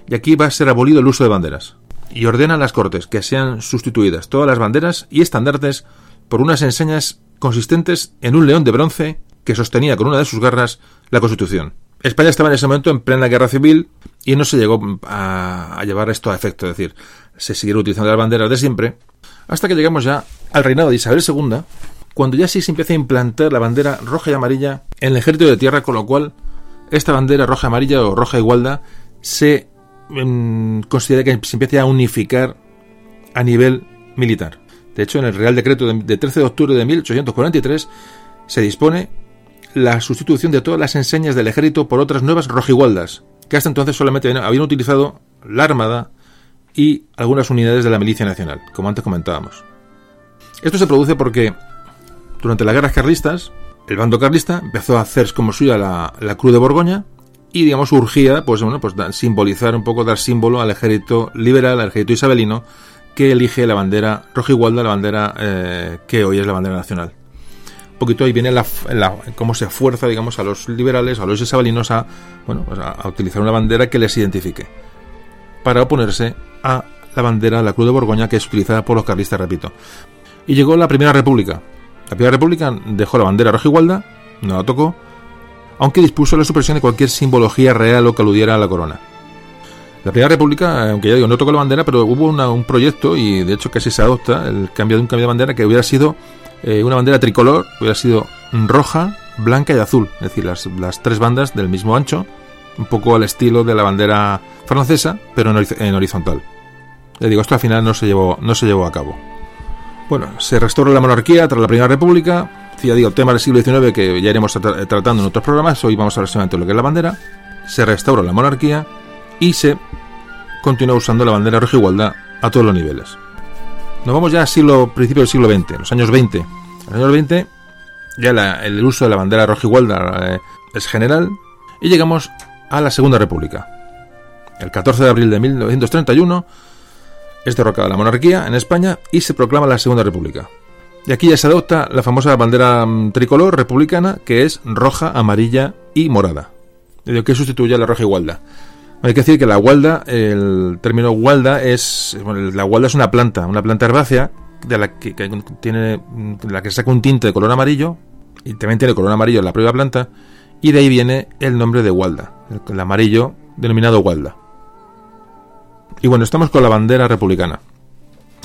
y aquí va a ser abolido el uso de banderas. Y ordenan las Cortes que sean sustituidas todas las banderas y estandartes por unas enseñas consistentes en un león de bronce que sostenía con una de sus garras la Constitución. España estaba en ese momento en plena guerra civil y no se llegó a, llevar esto a efecto, es decir, se siguieron utilizando las banderas de siempre, hasta que llegamos ya al reinado de Isabel II, cuando ya sí se empieza a implantar la bandera roja y amarilla en el ejército de tierra, con lo cual esta bandera roja y amarilla o roja igualda se mm, considera que se empieza a unificar a nivel militar. De hecho, en el Real Decreto de, de 13 de octubre de 1843 se dispone la sustitución de todas las enseñas del ejército por otras nuevas rojigualdas, que hasta entonces solamente habían- utilizado la Armada y algunas unidades de la Milicia Nacional, como antes comentábamos. Esto se produce porque durante las guerras carlistas, el bando carlista empezó a hacer como suya la, la Cruz de Borgoña y, digamos, urgía, pues bueno, pues simbolizar un poco, dar símbolo al ejército liberal, al ejército isabelino, que elige la bandera rojigualda, la bandera eh, que hoy es la bandera nacional. Poquito ahí viene la, la- cómo se fuerza, digamos, a los liberales, a los isabelinos a, bueno, pues a, utilizar una bandera que les identifique para oponerse a la bandera, la Cruz de Borgoña, que es utilizada por los carlistas, repito. Y llegó la Primera República. La Primera República dejó la bandera rojigualda, no la tocó, aunque dispuso la supresión de cualquier simbología real o que aludiera a la corona. La Primera República, aunque ya digo, no tocó la bandera, pero hubo una- un proyecto y de hecho casi se adopta el cambio de un cambio de bandera que hubiera sido eh, una bandera tricolor, hubiera sido roja, blanca y azul, es decir, las, las tres bandas del mismo ancho, un poco al estilo de la bandera francesa, pero en, en horizontal. Le digo, esto al final no se llevó, no se llevó a cabo. Bueno, se restauró la monarquía tras la Primera República. Ya digo, tema del siglo XIX que ya iremos tra- tratando en otros programas. Hoy vamos a hablar solamente de lo que es la bandera. Se restauró la monarquía y se continúa usando la bandera rojigualda a todos los niveles. Nos vamos ya al siglo, principio del siglo XX, los años 20. En los años 20 ya el uso de la bandera rojigualda eh, es general y llegamos a la Segunda República. El 14 de abril de 1931 es derrocada la monarquía en España y se proclama la Segunda República. Y aquí ya se adopta la famosa bandera mm, tricolor republicana que es roja, amarilla y morada. Es decir, que sustituye a la roja igualda. Hay que decir que la gualda, el término gualda es. bueno, la gualda es una planta, una planta herbácea de la que, tiene la que saca un tinte de color amarillo y también tiene color amarillo en la propia planta y de ahí viene el nombre de Walda, el, amarillo denominado Walda. Y bueno, estamos con la bandera republicana,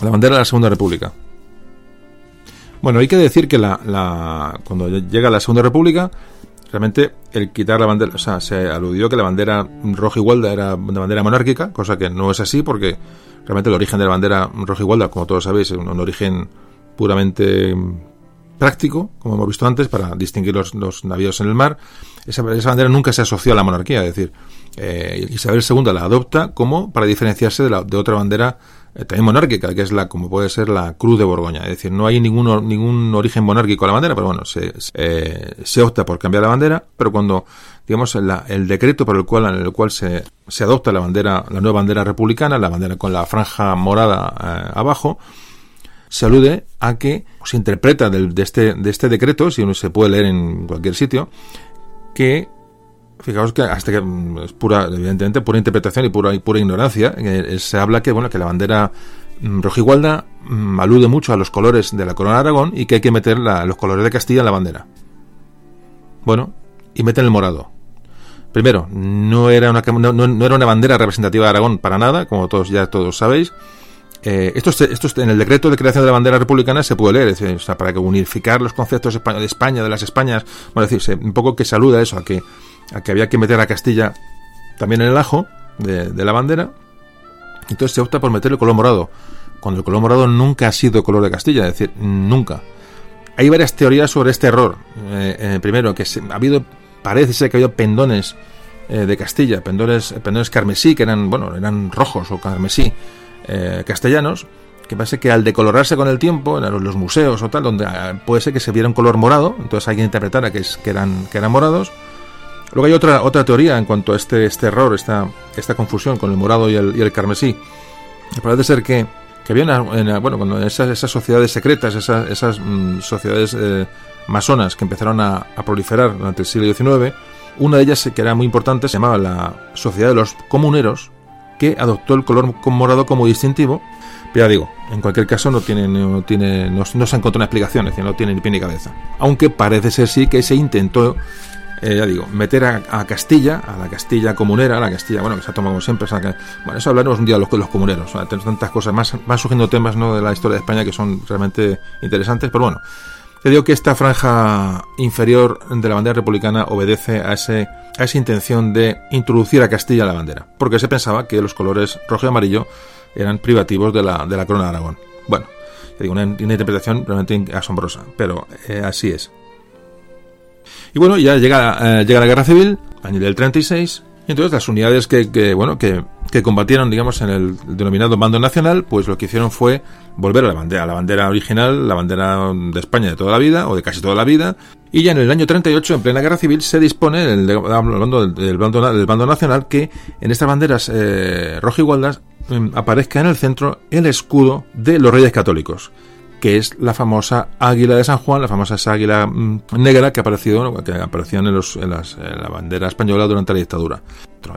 la bandera de la Segunda República. Bueno, hay que decir que la, cuando llega la Segunda República, realmente el quitar la bandera, o sea, se aludió que la bandera roja igualda era una bandera monárquica, cosa que no es así porque realmente el origen de la bandera roja igualda, como todos sabéis, es un, origen puramente práctico, como hemos visto antes, para distinguir los, navíos en el mar. Esa, bandera nunca se asoció a la monarquía, es decir, eh, Isabel II la adopta como para diferenciarse de, la, de otra bandera también monárquica, que es la como puede ser la Cruz de Borgoña. Es decir, no hay ningún, ningún origen monárquico a la bandera, pero bueno, se, eh, se opta por cambiar la bandera, pero cuando, digamos, el decreto por el cual, en el cual se, se adopta la bandera, la nueva bandera republicana, la bandera con la franja morada eh, abajo, se alude a que se interpreta de, este, de este decreto, si uno se puede leer en cualquier sitio, que fijaos que hasta que mm, es pura, evidentemente, pura interpretación y pura, y pura ignorancia. Eh, se habla que, bueno, que la bandera mm, rojigualda mm, alude mucho a los colores de la corona de Aragón y que hay que meter los colores de Castilla en la bandera. Bueno, y meten el morado. Primero, no era una, no, era una bandera representativa de Aragón para nada, como todos ya todos sabéis. Eh, esto, esto en el decreto de creación de la bandera republicana se puede leer, o sea, para que unificar los conceptos de España, de las Españas, bueno, decirse, un poco que saluda eso, a que a que había que meter a Castilla también en el ajo de, la bandera. Entonces se opta por meter el color morado, cuando el color morado nunca ha sido color de Castilla, es decir, nunca. Hay varias teorías sobre este error. Eh, eh, primero, que ha habido, parece ser que ha habido pendones eh, de Castilla, pendones, pendones carmesí, que eran, bueno, eran rojos o carmesí castellanos, que parece que al decolorarse con el tiempo, en los museos o tal, donde puede ser que se viera un color morado, entonces alguien interpretara que, eran, que eran morados, Luego hay otra, otra teoría en cuanto a este, este error, esta, esta confusión con el morado y el, y el carmesí. Parece ser que, que había una, bueno, cuando esas, esas sociedades secretas, esas, esas mm, sociedades eh, masonas que empezaron a, proliferar durante el siglo XIX, una de ellas que era muy importante se llamaba la Sociedad de los Comuneros, que adoptó el color morado como distintivo. Pero ya digo, en cualquier caso no tiene, no tiene, no, no se encontrado una explicación, es decir, no tiene ni pie ni cabeza. Aunque parece ser sí que se intentó eh, ya digo, meter a, Castilla, a la Castilla comunera, a la Castilla, bueno, que se ha tomado como siempre, bueno, eso hablaremos un día de los, los comuneros, tenemos tantas cosas, más van surgiendo temas ¿no? de la historia de España que son realmente interesantes, pero bueno, te digo que esta franja inferior de la bandera republicana obedece a, ese, a esa intención de introducir a Castilla a la bandera, porque se pensaba que los colores rojo y amarillo eran privativos de la, de la corona de Aragón. Bueno, te digo, una, interpretación realmente asombrosa, pero eh, así es. Y bueno, ya llega, eh, llega la guerra civil, año del 36, y entonces las unidades que, bueno, que, que, combatieron, digamos, en el denominado bando nacional, pues lo que hicieron fue volver a la bandera, la bandera original, la bandera de España de toda la vida, o de casi toda la vida, y ya en el año 38, en plena guerra civil, se dispone, el, hablando del, bando, del bando nacional, que en estas banderas eh, igualdas em, aparezca en el centro el escudo de los reyes católicos que es la famosa águila de San Juan, la famosa águila mm, negra que apareció, que los, en, la bandera española durante la dictadura.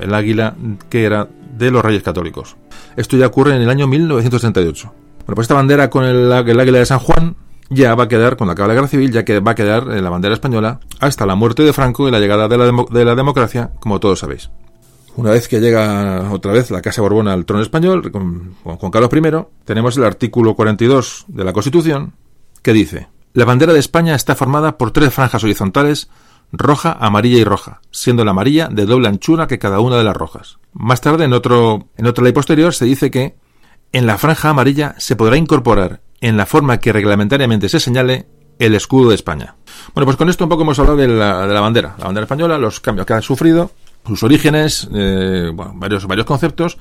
El águila que era de los reyes católicos. Esto ya ocurre en el año 1938. Bueno, pues esta bandera con el, águila de San Juan ya va a quedar, cuando acabe la guerra civil, ya que va a quedar en la bandera española hasta la muerte de Franco y la llegada de la, de la democracia, como todos sabéis. Una vez que llega otra vez la Casa Borbón al trono español, con, Juan Carlos I, tenemos el artículo 42 de la Constitución, que dice, la bandera de España está formada por tres franjas horizontales, roja, amarilla y roja, siendo la amarilla de doble anchura que cada una de las rojas. Más tarde, en, otro, en otra ley posterior, se dice que en la franja amarilla se podrá incorporar, en la forma que reglamentariamente se señale, el escudo de España. Bueno, pues con esto un poco hemos hablado de la, de la bandera, la bandera española, los cambios que ha sufrido, sus orígenes, eh, bueno, varios, varios conceptos.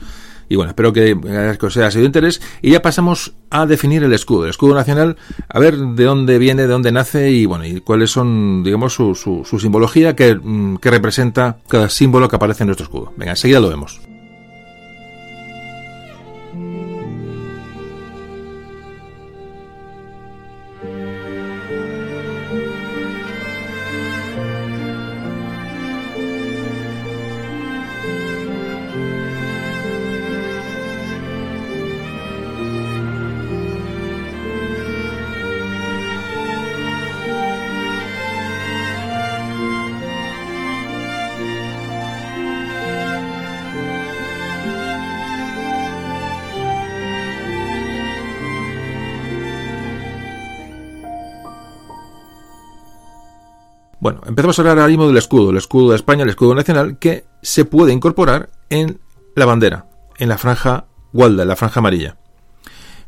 Y bueno, espero que, que os haya sido de interés. Y ya pasamos a definir el escudo, el escudo nacional, a ver de dónde viene, de dónde nace y bueno, y cuáles son, digamos, su, su, su simbología que, mm, que representa cada símbolo que aparece en nuestro escudo. Venga, enseguida lo vemos. Empezamos a hablar ahora mismo del escudo, el escudo de España, el escudo nacional, que se puede incorporar en la bandera, en la franja Walda, en la franja amarilla.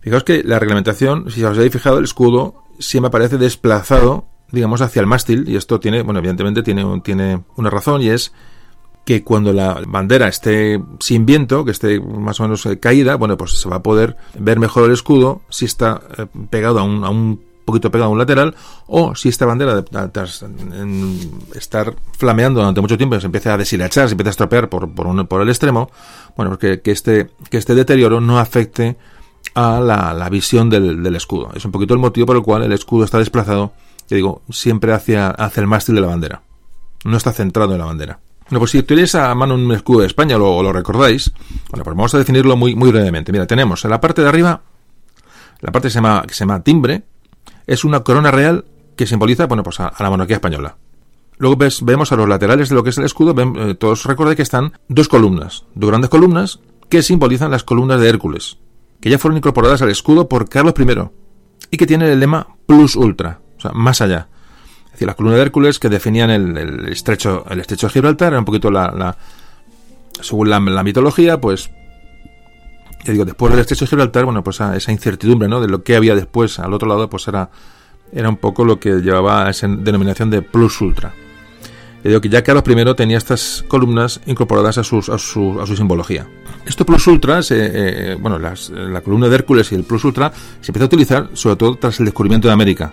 Fijaos que la reglamentación, si os habéis fijado, el escudo siempre aparece desplazado, digamos, hacia el mástil, y esto tiene, bueno, evidentemente tiene, tiene una razón, y es que cuando la bandera esté sin viento, que esté más o menos eh, caída, bueno, pues se va a poder ver mejor el escudo si está eh, pegado un, a un poquito pegado a un lateral, o si esta bandera, estar flameando durante mucho tiempo, se empieza a deshilachar, se empieza a estropear por, por, por el extremo, bueno, que, que, este, que este deterioro no afecte a la, visión del, escudo. Es un poquito el motivo por el cual el escudo está desplazado, que digo, siempre hacia, hacia el mástil de la bandera. No está centrado en la bandera. Bueno, pues si tenéis a mano un escudo de España o lo, recordáis, bueno, pues vamos a definirlo muy, muy brevemente. Mira, tenemos en la parte de arriba, la parte que se llama, que se llama timbre, es una corona real que simboliza, bueno, pues a, la monarquía española. Luego vemos a los laterales de lo que es el escudo, eh, todos recordáis que están dos columnas, dos grandes columnas que simbolizan las columnas de Hércules, que ya fueron incorporadas al escudo por Carlos I y que tienen el lema Plus Ultra, o sea, más allá. Es decir, las columnas de Hércules que definían el, estrecho, el estrecho de Gibraltar, era un poquito la, según la, mitología, pues ya digo, después del estrecho de Gibraltar, bueno, pues esa incertidumbre, ¿no? De lo que había después al otro lado, pues era, era un poco lo que llevaba a esa denominación de plus ultra. Ya digo que ya Carlos I tenía estas columnas incorporadas a, a, su, a su simbología. Esto plus ultra, eh, bueno, la columna de Hércules y el plus ultra se empezó a utilizar sobre todo tras el descubrimiento de América.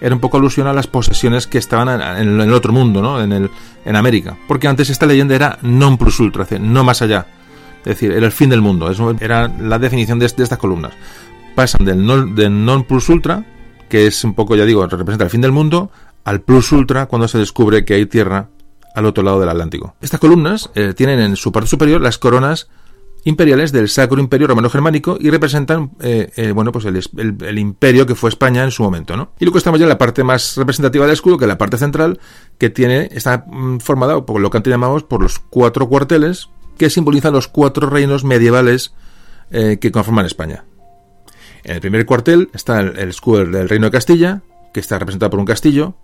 Era un poco alusión a las posesiones que estaban en, el otro mundo, ¿no? En, el, en América. Porque antes esta leyenda era non plus ultra, no más allá. Es decir, era el fin del mundo. Era la definición de, estas columnas. Pasan del non, del non plus ultra, que es un poco, ya digo, representa el fin del mundo, al plus ultra cuando se descubre que hay tierra al otro lado del Atlántico. Estas columnas eh, tienen en su parte superior las coronas imperiales del Sacro Imperio Romano Germánico y representan eh, eh, bueno pues el, imperio que fue España en su momento ¿no? y luego estamos ya en la parte más representativa del escudo que es la parte central que tiene está mm, formada por lo que antes llamamos por los cuatro cuarteles que simbolizan los cuatro reinos medievales eh, que conforman España en el primer cuartel está el, el escudo del reino de Castilla que está representado por un castillo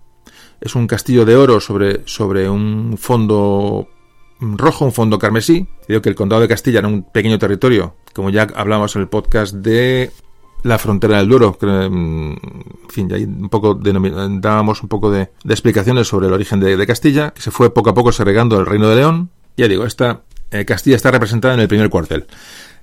es un castillo de oro sobre, sobre un fondo rojo, un fondo carmesí. Digo que el condado de Castilla era un pequeño territorio, como ya hablamos en el podcast de la frontera del Duero. Mm, en fin, ya un poco dábamos un poco de, explicaciones sobre el origen de, Castilla, que se fue poco a poco segregando el Reino de León. Ya digo, esta eh, Castilla está representada en el primer cuartel.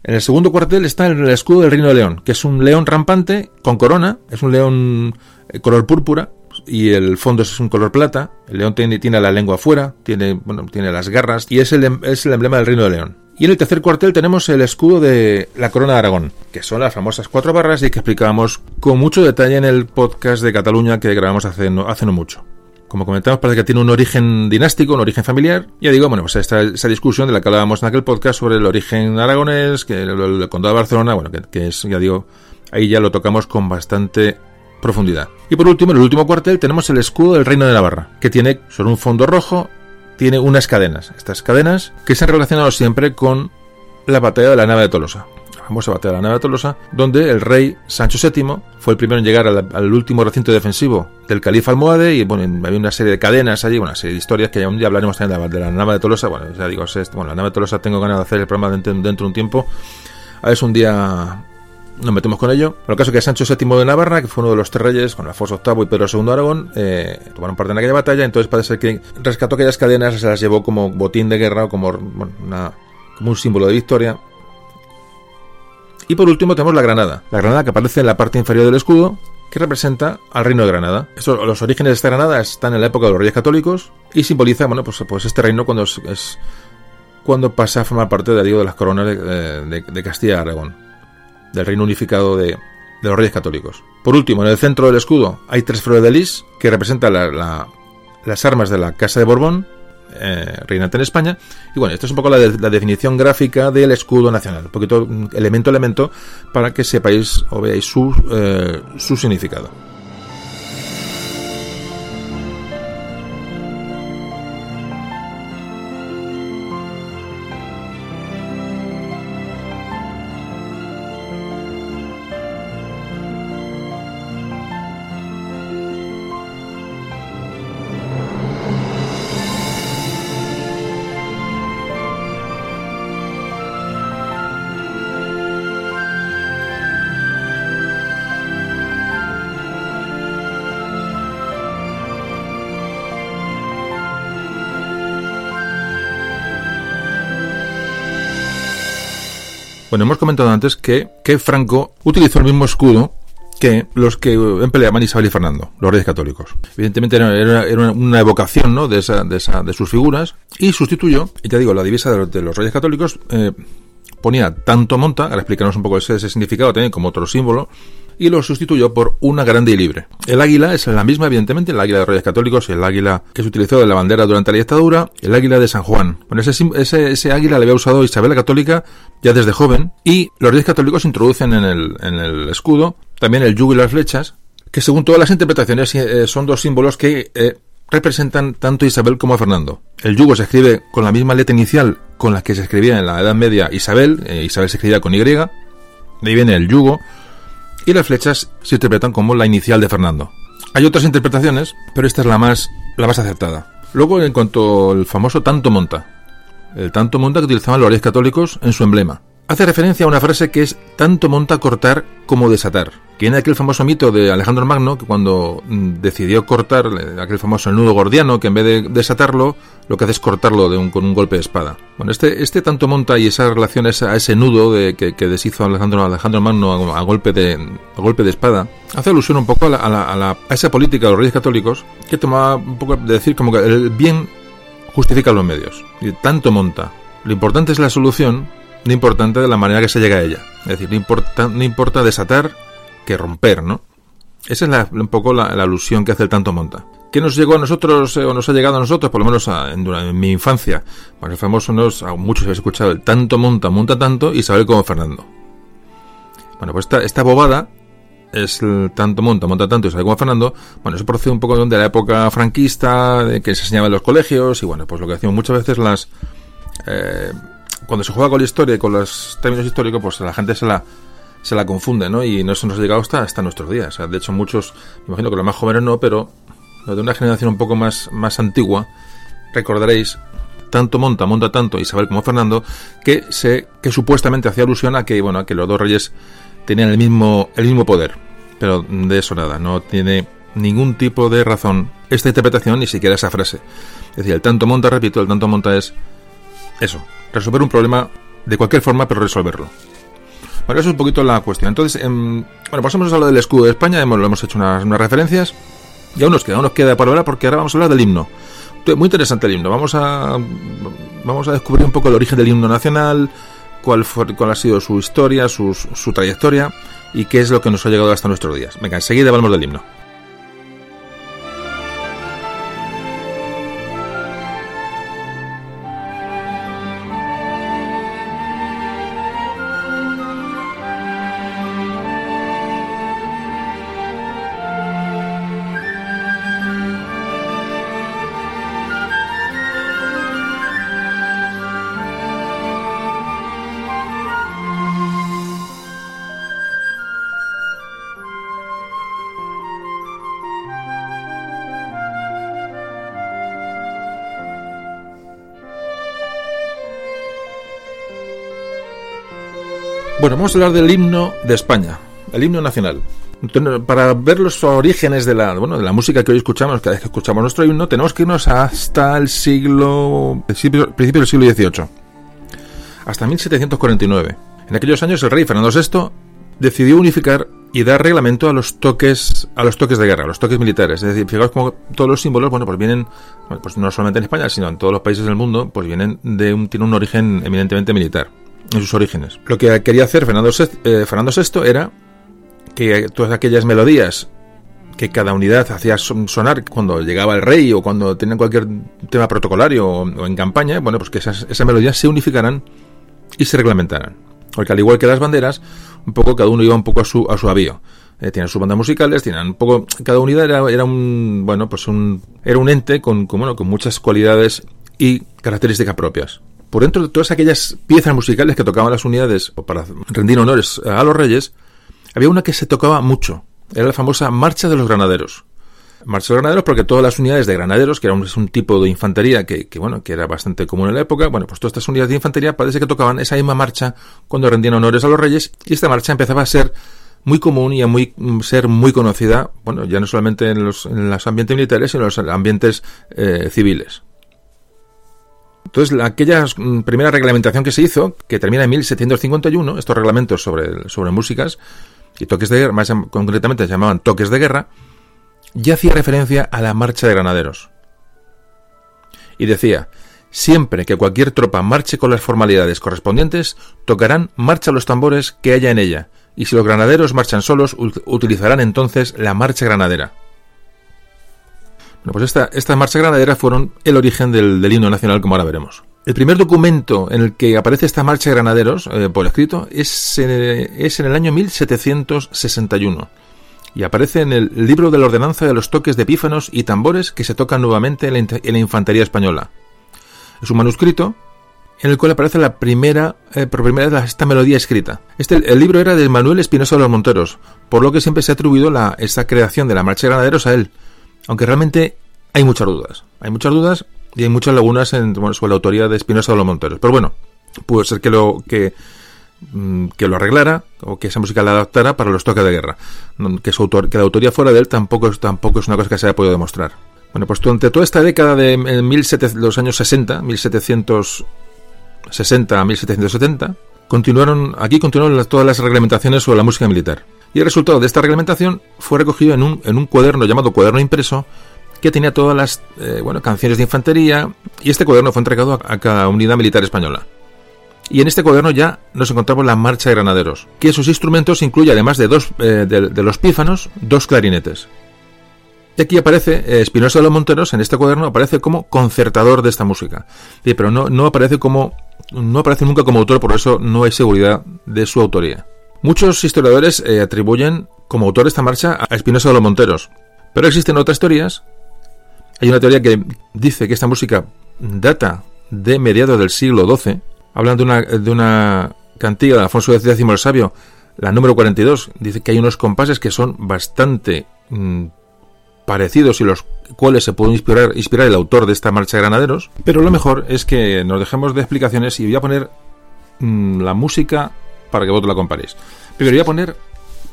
En el segundo cuartel está el escudo del Reino de León, que es un león rampante con corona, es un león eh, color púrpura, y el fondo es un color plata. El león tiene, la lengua afuera, tiene, las garras y es el, em, es el emblema del reino de león. Y en el tercer cuartel tenemos el escudo de la corona de Aragón, que son las famosas cuatro barras y que explicábamos con mucho detalle en el podcast de Cataluña que grabamos hace hace no mucho. Como comentamos, parece que tiene un origen dinástico, un origen familiar. Ya digo, bueno, pues esta, esa discusión de la que hablábamos en aquel podcast sobre el origen aragonés, que el, condado de Barcelona, bueno, que, que es, ya digo, ahí ya lo tocamos con bastante profundidad. Y por último, en el último cuartel tenemos el escudo del Reino de Navarra, que tiene sobre un fondo rojo, tiene unas cadenas. Estas cadenas que se han relacionado siempre con la batalla de la nave de Tolosa. La famosa batalla de la nave de Tolosa, donde el rey Sancho VII fue el primero en llegar al, último recinto defensivo del califa almohade y bueno, había una serie de cadenas allí, una serie de historias que ya un día hablaremos también de la, nave de Tolosa. Bueno, ya digo, bueno, la nave de Tolosa tengo ganas de hacer el programa dentro, de un tiempo. A ver si un día nos metemos con ello. Pero el caso que Sancho VII de Navarra, que fue uno de los tres reyes, con Alfonso VIII y Pedro II de Aragón, eh, tomaron parte en aquella batalla, entonces parece que rescató aquellas cadenas, se las llevó como botín de guerra o como un símbolo de victoria. Y por último tenemos la granada. La granada que aparece en la parte inferior del escudo, que representa al reino de Granada. los orígenes de esta granada están en la época de los reyes católicos y simboliza, bueno, pues, pues este reino cuando es, cuando pasa a formar parte de, digo, de las coronas de, de Castilla y Aragón del reino unificado de, los reyes católicos. Por último, en el centro del escudo hay tres flores de lis que representan las armas de la Casa de Borbón, eh, reinante en España. Y bueno, esta es un poco la, definición gráfica del escudo nacional, un poquito elemento a elemento para que sepáis o veáis su, eh, su significado. Bueno, hemos comentado antes que, que Franco utilizó el mismo escudo que los que empleaban Isabel y Fernando, los reyes católicos. Evidentemente era, una evocación ¿no? de, de, sus figuras y sustituyó, y te digo, la divisa de, de los reyes católicos eh, ponía tanto monta, ahora explicarnos un poco ese, ese significado también como otro símbolo, y lo sustituyó por una grande y libre. El águila es la misma, evidentemente, el águila de Reyes Católicos, el águila que se utilizó de la bandera durante la dictadura, el águila de San Juan. Bueno, ese, ese, ese águila le había usado Isabel la Católica ya desde joven, y los Reyes Católicos introducen en el, en el escudo también el yugo y las flechas, que según todas las interpretaciones eh, son dos símbolos que eh, representan tanto a Isabel como a Fernando. El yugo se escribe con la misma letra inicial con la que se escribía en la Edad Media Isabel, eh, Isabel se escribía con Y, de ahí viene el yugo, y las flechas se interpretan como la inicial de Fernando. Hay otras interpretaciones, pero esta es la más, la más acertada. Luego, en cuanto al famoso tanto monta, el tanto monta que utilizaban los reyes católicos en su emblema hace referencia a una frase que es tanto monta cortar como desatar. Que viene aquel famoso mito de Alejandro Magno, que cuando mm, decidió cortar aquel famoso nudo gordiano, que en vez de desatarlo, lo que hace es cortarlo de un, con un golpe de espada. Bueno, este, este tanto monta y esa relación a ese, nudo de, que, deshizo Alejandro, Alejandro Magno a, golpe de, a golpe de espada, hace alusión un poco a, la, a, esa política de los reyes católicos, que tomaba un poco de decir como que el bien justifica los medios. Y tanto monta. Lo importante es la solución no importante de la manera que se llega a ella. Es decir, no importa, no importa desatar que romper, ¿no? Esa es un poco la, alusión que hace el tanto monta. ¿Qué nos llegó a nosotros, eh, o nos ha llegado a nosotros, por lo menos en, mi infancia? Pues el famoso, nos, a muchos habéis escuchado, el tanto monta, monta tanto y sabe como Fernando. Bueno, pues esta, esta bobada es el tanto monta, monta tanto y sabe como Fernando. Bueno, eso procede un poco de la época franquista, de que se enseñaba en los colegios y bueno, pues lo que hacían muchas veces las... Eh, cuando se juega con la historia y con los términos históricos, pues la gente se la, se la confunde, ¿no? Y no se nos ha llegado hasta, hasta nuestros días. de hecho, muchos, imagino que los más jóvenes no, pero los de una generación un poco más, más antigua, recordaréis tanto monta, monta tanto Isabel como Fernando, que se, que supuestamente hacía alusión a que, bueno, que los dos reyes tenían el mismo, el mismo poder. Pero de eso nada, no tiene ningún tipo de razón esta interpretación, ni siquiera esa frase. Es decir, el tanto monta, repito, el tanto monta es eso, resolver un problema de cualquier forma, pero resolverlo. Bueno, eso es un poquito la cuestión. Entonces, em, bueno, pasamos a hablar del escudo de España, hemos, lo hemos hecho unas, referencias. Y aún nos queda, aún nos queda por hablar porque ahora vamos a hablar del himno. Muy interesante el himno. Vamos a, vamos a descubrir un poco el origen del himno nacional, cuál, fue, cuál ha sido su historia, su, su trayectoria y qué es lo que nos ha llegado hasta nuestros días. Venga, enseguida hablamos del himno. Vamos a hablar del himno de España, el himno nacional. para ver los orígenes de la, bueno, de la música que hoy escuchamos, cada vez que escuchamos nuestro himno, tenemos que irnos hasta el siglo, principio, del siglo XVIII, hasta 1749. En aquellos años el rey Fernando VI decidió unificar y dar reglamento a los toques a los toques de guerra, a los toques militares. Es decir, fijaos como todos los símbolos, bueno, pues vienen, pues no solamente en España, sino en todos los países del mundo, pues vienen de un, tienen un origen eminentemente militar en sus orígenes. Lo que quería hacer Fernando eh, Fernando VI era que todas aquellas melodías que cada unidad hacía sonar cuando llegaba el rey o cuando tenían cualquier tema protocolario o, en campaña, bueno, pues que esas, melodías se unificaran y se reglamentaran. Porque al igual que las banderas, un poco cada uno iba un poco a su, a su avío. Eh, tenían sus bandas musicales, tenían un poco, cada unidad era, era un, bueno, pues un, era un ente con, con, con muchas cualidades y características propias por dentro de todas aquellas piezas musicales que tocaban las unidades para rendir honores a los reyes, había una que se tocaba mucho. Era la famosa Marcha de los Granaderos. Marcha de los Granaderos porque todas las unidades de granaderos, que era un, tipo de infantería que, bueno, que era bastante común en la época, bueno, pues todas estas unidades de infantería parece que tocaban esa misma marcha cuando rendían honores a los reyes y esta marcha empezaba a ser muy común y a muy, ser muy conocida, bueno, ya no solamente en los, ambientes militares, sino en los ambientes eh, civiles. Entonces, aquella mm, primera reglamentación que se hizo, que termina en 1751, estos reglamentos sobre, sobre músicas y toques de guerra, más concretamente se llamaban toques de guerra, ya hacía referencia a la marcha de granaderos. Y decía, siempre que cualquier tropa marche con las formalidades correspondientes, tocarán marcha los tambores que haya en ella, y si los granaderos marchan solos, utilizarán entonces la marcha granadera. Bueno, pues esta, esta marcha granadera fueron el origen del, himno nacional, como ahora veremos. El primer documento en el que aparece esta marcha de granaderos, eh, por escrito, es, es en el año 1761 y aparece en el libro de la ordenanza de los toques de pífanos y tambores que se tocan nuevamente en la, infantería española. Es un manuscrito en el cual aparece la primera, eh, por primera vez esta melodía escrita. Este, el libro era de Manuel Espinosa de los Monteros, por lo que siempre se ha atribuido la, esta creación de la marcha de granaderos a él, aunque realmente hay muchas dudas. Hay muchas dudas y hay muchas lagunas en, sobre la autoría de Espinosa de los Monteros. Pero bueno, puede ser que lo que Mm, lo arreglara o que esa música la adaptara para los toques de guerra. Que la autoría fuera de él tampoco, tampoco es una cosa que se haya podido demostrar. Bueno, pues durante toda esta década de los años 60, 1760 a 1770, continuaron, aquí continuaron todas las reglamentaciones sobre la música militar. Y el resultado de esta reglamentación fue recogido en un, en un cuaderno llamado cuaderno impreso que tenía todas las eh, canciones de infantería y este cuaderno fue entregado a cada unidad militar española. Y en este cuaderno ya nos encontramos la marcha de granaderos, que sus instrumentos incluye además de dos eh, de, los pífanos, dos clarinetes. Y aquí aparece eh, Espinosa de los Monteros, en este cuaderno aparece como concertador de esta música. pero no, no aparece como no aparece nunca como autor, por eso no hay seguridad de su autoría. Muchos historiadores eh, atribuyen como autor esta marcha a Espinosa de los Monteros, pero existen otras teorías. Hay una teoría que dice que esta música data de mediados del siglo XII, hablan de una, de una cantiga de Alfonso X el Sabio, la número 42, dice que hay unos compases que son bastante mm, parecidos y los cuales se puede inspirar, inspirar el autor de esta marcha de granaderos, pero lo mejor es que nos dejemos de explicaciones y voy a poner mm, la música para que vosotros la comparéis. Primero voy a poner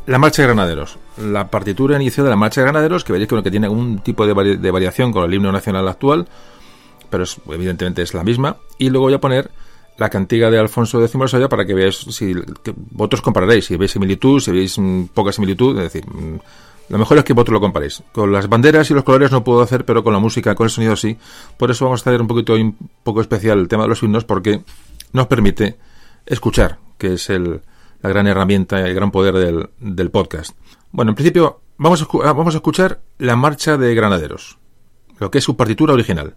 la marcha de granaderos, la partitura inicial de la marcha de granaderos, que veréis que, tiene algún tipo de, variación con el himno nacional actual, pero evidentemente es la misma, y luego voy a poner la cantiga de Alfonso X Saya para que veáis, si vosotros compararéis, si veis similitud, si veis mm, poca similitud, es decir, mm, lo mejor es que vosotros lo comparéis. Con las banderas y los colores no puedo hacer, pero con la música, con el sonido sí. Por eso vamos a hacer un poquito un poco especial el tema de los himnos, porque nos permite escuchar, que es el, la gran herramienta y el gran poder del, del podcast. Bueno, en principio vamos a, vamos a escuchar la marcha de Granaderos, lo que es su partitura original.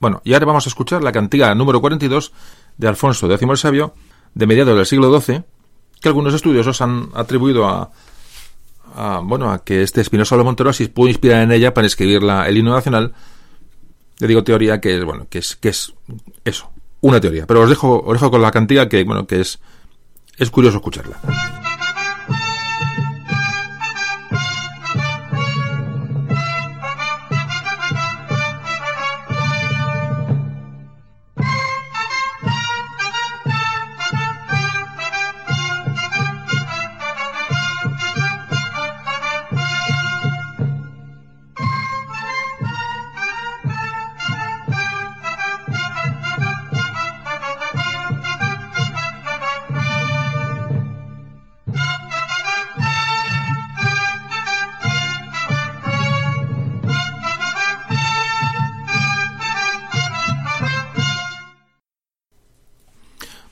Bueno, y ahora vamos a escuchar la cantiga número 42 de Alfonso X el Sabio, de mediados del siglo XII, que algunos estudiosos han atribuido a, bueno, a que este Espinosa de Montero si pudo inspirar en ella para escribir la, el himno nacional. Le digo teoría que, bueno, que es, que es eso, una teoría. Pero os dejo, os dejo con la cantiga que, bueno, que es, es curioso escucharla.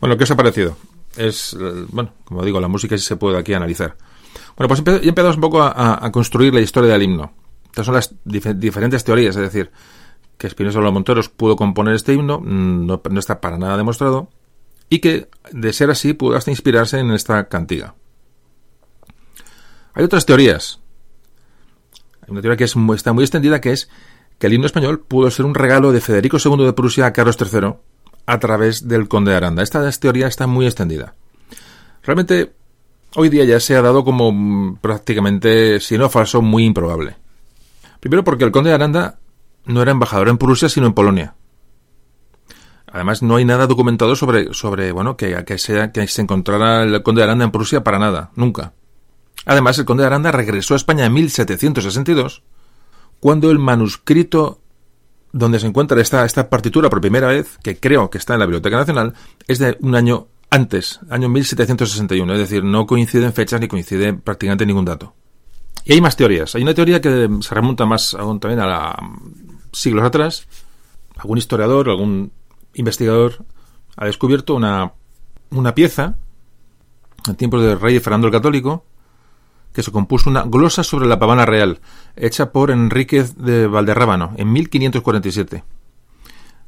Bueno, ¿qué os ha parecido? Es, eh, bueno, como digo, la música sí se puede aquí analizar. Bueno, pues ya empezamos un poco a, construir la historia del himno. Estas son las diferentes teorías, es decir, que Espinosa de los Monteros pudo componer este himno, mm, no, está para nada demostrado, y que, de ser así, pudo hasta inspirarse en esta cantiga. Hay otras teorías. Hay una teoría que es está muy extendida, que es que el himno español pudo ser un regalo de Federico II de Prusia a Carlos III a través del conde de Aranda. Esta teoría está muy extendida. Realmente, hoy día ya se ha dado como mm, prácticamente, si no falso, muy improbable. Primero porque el conde de Aranda no era embajador en Prusia, sino en Polonia. Además, no hay nada documentado sobre, sobre bueno, que, que, que se encontrara el conde de Aranda en Prusia para nada, nunca. Además, el conde de Aranda regresó a España en 1762, cuando el manuscrito donde se encuentra esta, esta partitura por primera vez, que creo que está en la Biblioteca Nacional, es de un año antes, año 1761, es decir, no coinciden fechas ni coincide prácticamente ningún dato. Y hay más teorías. Hay una teoría que se remonta más aún también a la, siglos atrás. Algún historiador, algún investigador ha descubierto una, una pieza en tiempos del rey Fernando el Católico que se compuso una glosa sobre la pavana real, hecha por Enrique de Valderrábano en 1547.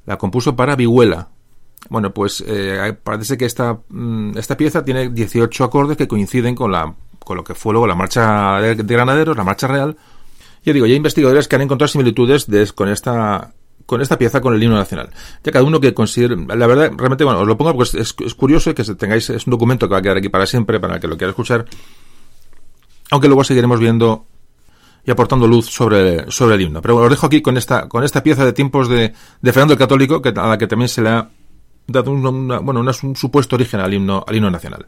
La compuso para Vihuela. Bueno, pues eh, parece que esta, mm, esta pieza tiene 18 acordes que coinciden con, la, con lo que fue luego la marcha de, granaderos, la marcha real. Ya digo, ya hay investigadores que han encontrado similitudes con esta con esta pieza con el himno nacional. Ya cada uno que considere, la verdad, realmente, bueno, os lo pongo porque es, es curioso que tengáis, es un documento que va a quedar aquí para siempre, para el que lo quiera escuchar, aunque luego seguiremos viendo y aportando luz sobre, sobre el himno. Pero os dejo aquí con esta, con esta pieza de tiempos de, de Fernando el Católico, que, a la que también se le ha dado bueno, un supuesto origen al himno, al himno nacional.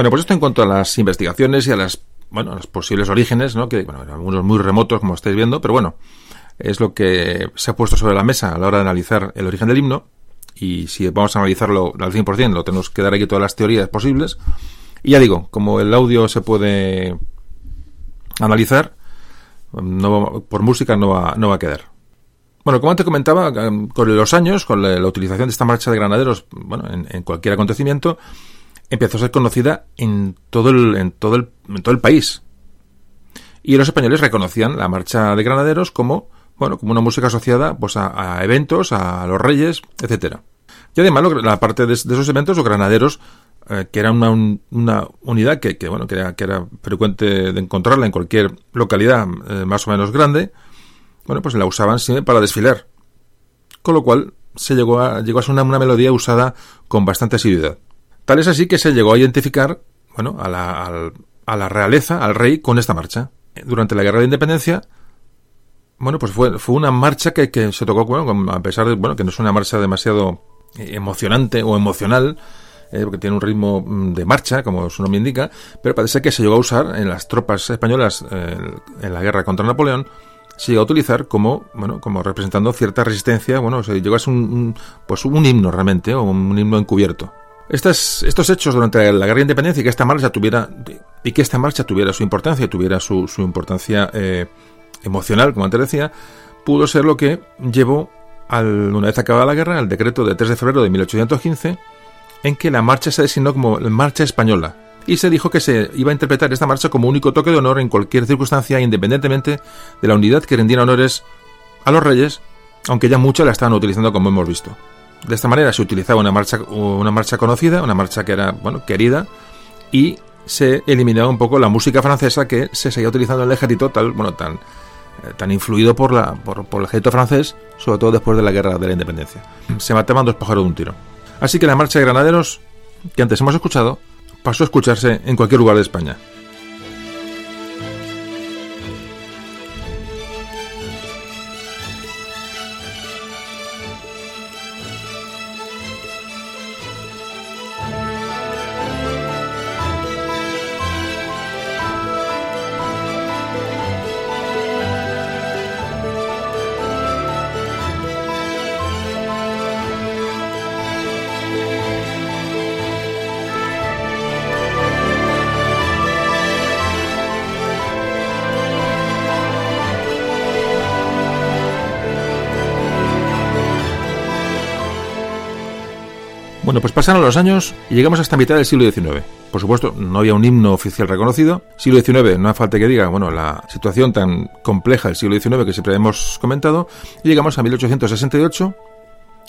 Bueno, pues esto en cuanto a las investigaciones y a las, bueno, los posibles orígenes, ¿no? Que, bueno, algunos muy remotos, como estáis viendo, pero bueno, es lo que se ha puesto sobre la mesa a la hora de analizar el origen del himno. Y si vamos a analizarlo al 100%, lo tenemos que dar aquí todas las teorías posibles. Y ya digo, como el audio se puede analizar, por música no va, no va a quedar. Bueno, como antes comentaba, con los años, con la, utilización de esta marcha de granaderos, bueno, en cualquier acontecimiento, empezó a ser conocida en todo el, en todo el, en todo el país. Y los españoles reconocían la marcha de granaderos como, bueno, como una música asociada pues a, eventos, a los reyes, etcétera. Y además, la parte de, esos eventos, los granaderos, eh, que era una, una unidad que, que, bueno, que era, que era frecuente de encontrarla en cualquier localidad eh, más o menos grande, bueno, pues la usaban siempre para desfilar. Con lo cual, se llegó a, llegó a ser una, una melodía usada con bastante asiduidad. Tal es así que se llegó a identificar bueno, a, la, a la realeza, al rey, con esta marcha. Durante la Guerra de Independencia, bueno, pues fue, fue una marcha que, que se tocó, bueno, a pesar de bueno, que no es una marcha demasiado emocionante o emocional, eh, porque tiene un ritmo mm, de marcha, como su nombre indica, pero parece que se llegó a usar en las tropas españolas eh, en la guerra contra Napoleón, se llegó a utilizar como, bueno, como representando cierta resistencia, bueno, se llegó a ser un, pues un himno realmente, o un himno encubierto. Estos hechos durante la guerra de independencia y que esta marcha tuviera y que esta marcha tuviera su importancia tuviera su, importancia eh, emocional, como antes decía, pudo ser lo que llevó, al, una vez acabada la guerra, al decreto de 3 de febrero de 1815, en que la marcha se designó como Marcha Española, y se dijo que se iba a interpretar esta marcha como único toque de honor en cualquier circunstancia, independientemente de la unidad que rendiera honores a los reyes, aunque ya muchos la estaban utilizando como hemos visto. De esta manera se utilizaba una marcha, una marcha conocida, una marcha que era bueno, querida, y se eliminaba un poco la música francesa que se seguía utilizando en el ejército tal, bueno, tan, eh, tan influido por, la, por, por, el ejército francés, sobre todo después de la guerra de la independencia. Se mataban dos pájaros de un tiro. Así que la marcha de granaderos, que antes hemos escuchado, pasó a escucharse en cualquier lugar de España. Pues pasaron los años y llegamos hasta mitad del siglo XIX. Por supuesto, no había un himno oficial reconocido. Siglo XIX, no hace falta que diga, bueno, la situación tan compleja del siglo XIX que siempre hemos comentado. Y llegamos a 1868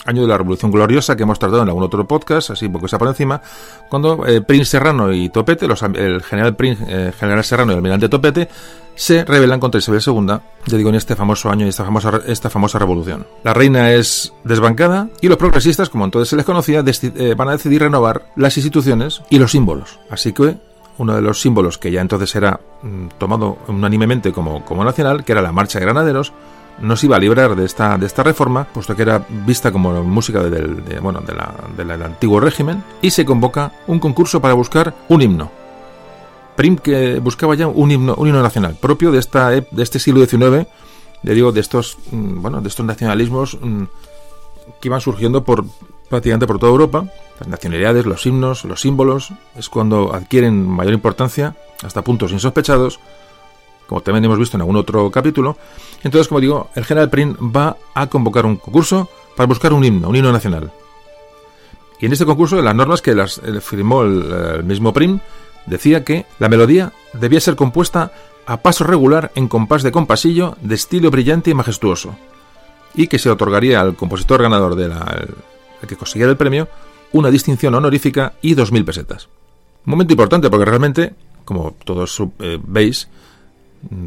año de la Revolución Gloriosa que hemos tratado en algún otro podcast, así porque está por encima, cuando eh, Prince Serrano y Topete, el general, Prince, eh, Serrano y el almirante Topete, se rebelan contra Isabel II, ya digo, en este famoso año y esta famosa, esta famosa revolución. La reina es desbancada y los progresistas, como entonces se les conocía, eh, van a decidir renovar las instituciones y los símbolos. Así que uno de los símbolos que ya entonces era mm, tomado unánimemente como, como nacional, que era la Marcha de Granaderos, no se iba a librar de esta, de esta reforma, puesto que era vista como música del, bueno, de la, del antiguo régimen, y se convoca un concurso para buscar un himno. Prim que buscaba ya un himno, un himno nacional, propio de, esta, de este siglo XIX, le digo, de estos, mm, bueno, de estos nacionalismos mm, que iban surgiendo por prácticamente por toda Europa. Las nacionalidades, los himnos, los símbolos, es cuando adquieren mayor importancia, hasta puntos insospechados, como también hemos visto en algún otro capítulo. Entonces, como digo, el general Prim va a convocar un concurso para buscar un himno, un himno nacional. Y en este concurso, las normas que las eh, firmó el, mismo Prim, decía que la melodía debía ser compuesta a paso regular en compás de compasillo, de estilo brillante y majestuoso, y que se otorgaría al compositor ganador de la, que consiguiera el premio una distinción honorífica y 2.000 pesetas. Un momento importante porque realmente, como todos eh, veis,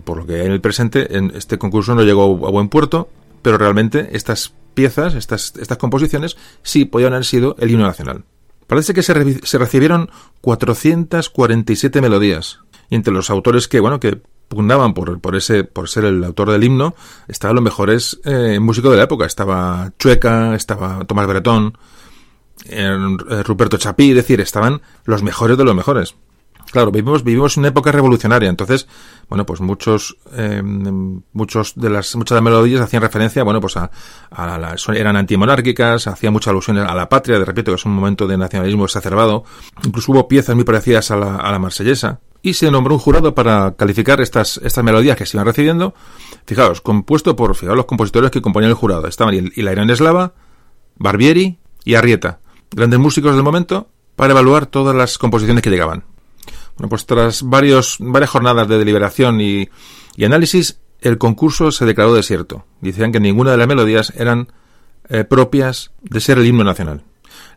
por lo que en el presente en este concurso no llegó a buen puerto, pero realmente estas piezas, estas, estas composiciones, sí podían haber sido el himno nacional. Parece que se, se recibieron 447 melodías, y entre los autores que, bueno, que pugnaban por, por, ese, por ser el autor del himno, estaban los mejores eh, músicos de la época. Estaba Chueca, estaba Tomás Bretón, eh, Ruperto Chapí, es decir, estaban los mejores de los mejores. Claro, vivimos, vivimos una época revolucionaria, entonces, bueno, pues muchos, eh, muchos de las, muchas de las melodías hacían referencia, bueno, pues a, a la, eran antimonárquicas, hacían muchas alusiones a la patria, de repente, que es un momento de nacionalismo exacerbado, incluso hubo piezas muy parecidas a la, a la marsellesa, y se nombró un jurado para calificar estas, estas melodías que se iban recibiendo. Fijaos, compuesto por, fijaos los compositores que componían el jurado, estaban Ilarión Eslava, Barbieri y Arrieta, grandes músicos del momento, para evaluar todas las composiciones que llegaban. Bueno, pues tras varios, varias jornadas de deliberación y, análisis, el concurso se declaró desierto. Decían que ninguna de las melodías eran eh, propias de ser el himno nacional.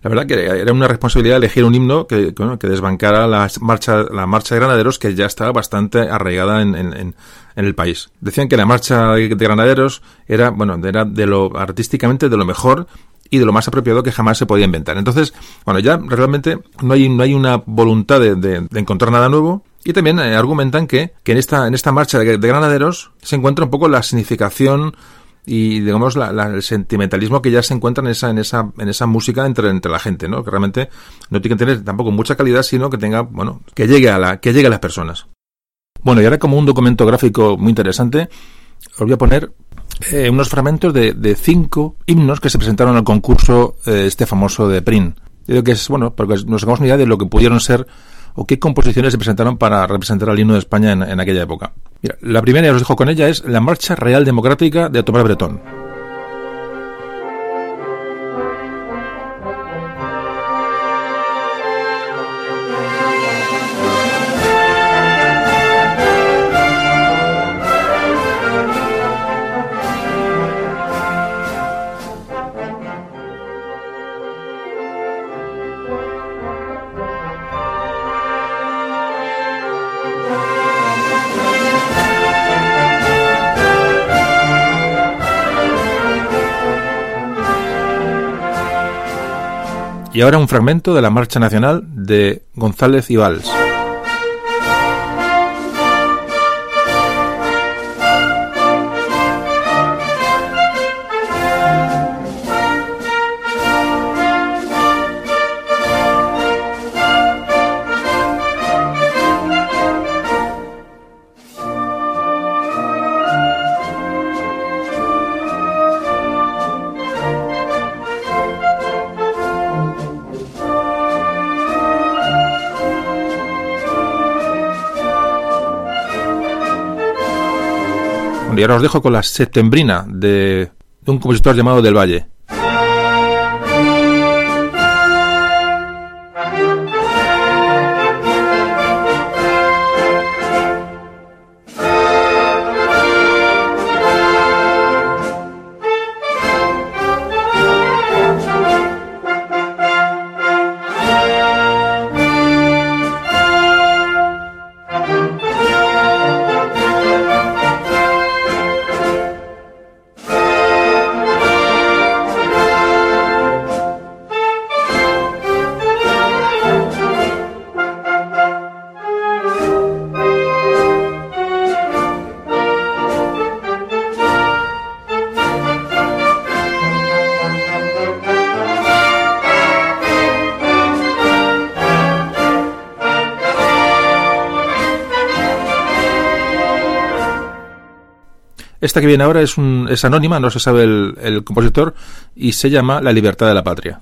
La verdad que era una responsabilidad elegir un himno que, que desbancara la marcha, la marcha de granaderos que ya estaba bastante arraigada en, en, el país. Decían que la marcha de granaderos era, bueno, era de lo artísticamente de lo mejor y de lo más apropiado que jamás se podía inventar. Entonces, bueno, ya realmente no hay, no hay una voluntad de, encontrar nada nuevo. Y también eh, argumentan que, que, en esta, en esta marcha de, granaderos se encuentra un poco la significación y digamos el sentimentalismo que ya se encuentra en esa en esa en esa música entre entre la gente no que realmente no tiene que tener tampoco mucha calidad sino que tenga bueno que llegue a la que llegue a las personas bueno y ahora como un documento gráfico muy interesante os voy a poner eh, unos fragmentos de, de, cinco himnos que se presentaron al concurso eh, este famoso de Prin. Digo que es, bueno, porque nos hagamos una idea de lo que pudieron ser o qué composiciones se presentaron para representar al himno de España en, aquella época. La primera, ya os dejo con ella, es la Marcha Real Democrática de Tomás Bretón. Y ahora un fragmento de la Marcha Nacional de González y Valls. Y ahora os dejo con la septembrina de, un compositor llamado Del Valle. Esta que viene ahora es, un, es anónima, no se sabe el, el compositor, y se llama La libertad de la patria.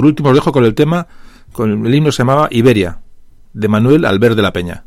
Por último os dejo con el tema, con el himno se llamaba Iberia, de Manuel Albert de la Peña.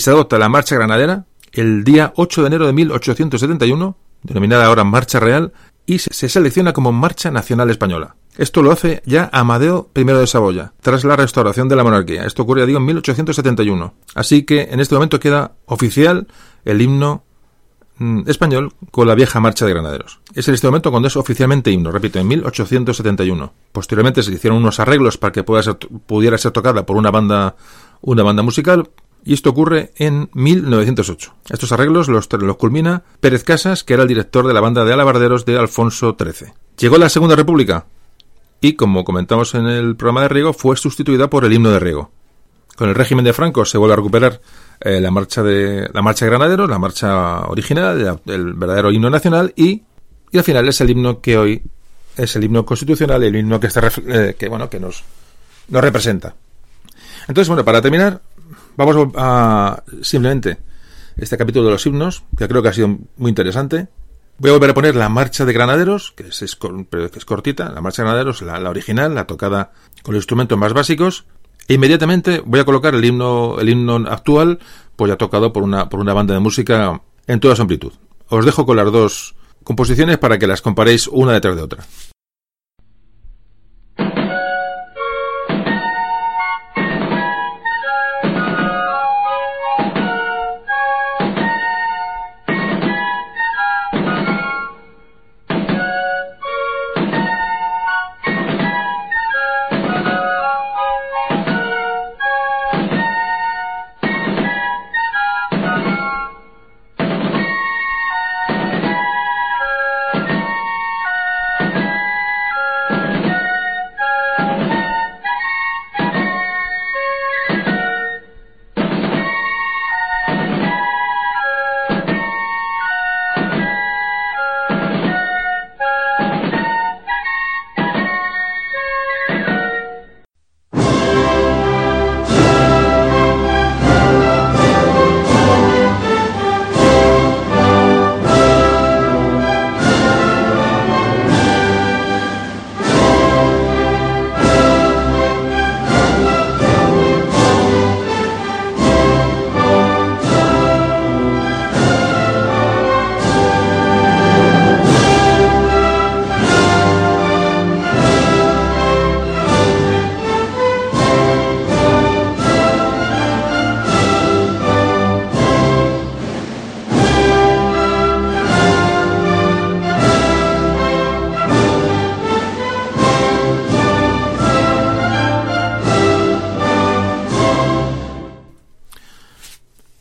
Se adopta la Marcha Granadera el día 8 de enero de 1871, denominada ahora Marcha Real, y se selecciona como Marcha Nacional Española. Esto lo hace ya Amadeo I de Saboya, tras la restauración de la monarquía. Esto ocurre, digo, en 1871. Así que en este momento queda oficial el himno mm, español con la vieja marcha de granaderos. Es en este momento cuando es oficialmente himno, repito, en 1871. Posteriormente se hicieron unos arreglos para que pudiera ser tocada por una banda, una banda musical, y esto ocurre en 1908. Estos arreglos los, culmina Pérez Casas, que era el director de la banda de alabarderos de Alfonso XIII. Llegó la Segunda República y, como comentamos en el programa de Riego, fue sustituida por el himno de Riego. Con el régimen de Franco se vuelve a recuperar eh, la marcha de la marcha de granaderos, la marcha original, el verdadero himno nacional y, y al final es el himno que hoy es el himno constitucional, el himno que está eh, que bueno que nos representa. Entonces, bueno, para terminar, Vamos a simplemente este capítulo de los himnos, que creo que ha sido muy interesante. Voy a volver a poner la marcha de granaderos, que es, cortita, la marcha de granaderos, la, original, la tocada con los instrumentos más básicos. E inmediatamente voy a colocar el himno, el himno actual, pues ya tocado por una, por una banda de música en toda su amplitud. Os dejo con las dos composiciones para que las comparéis una detrás de otra.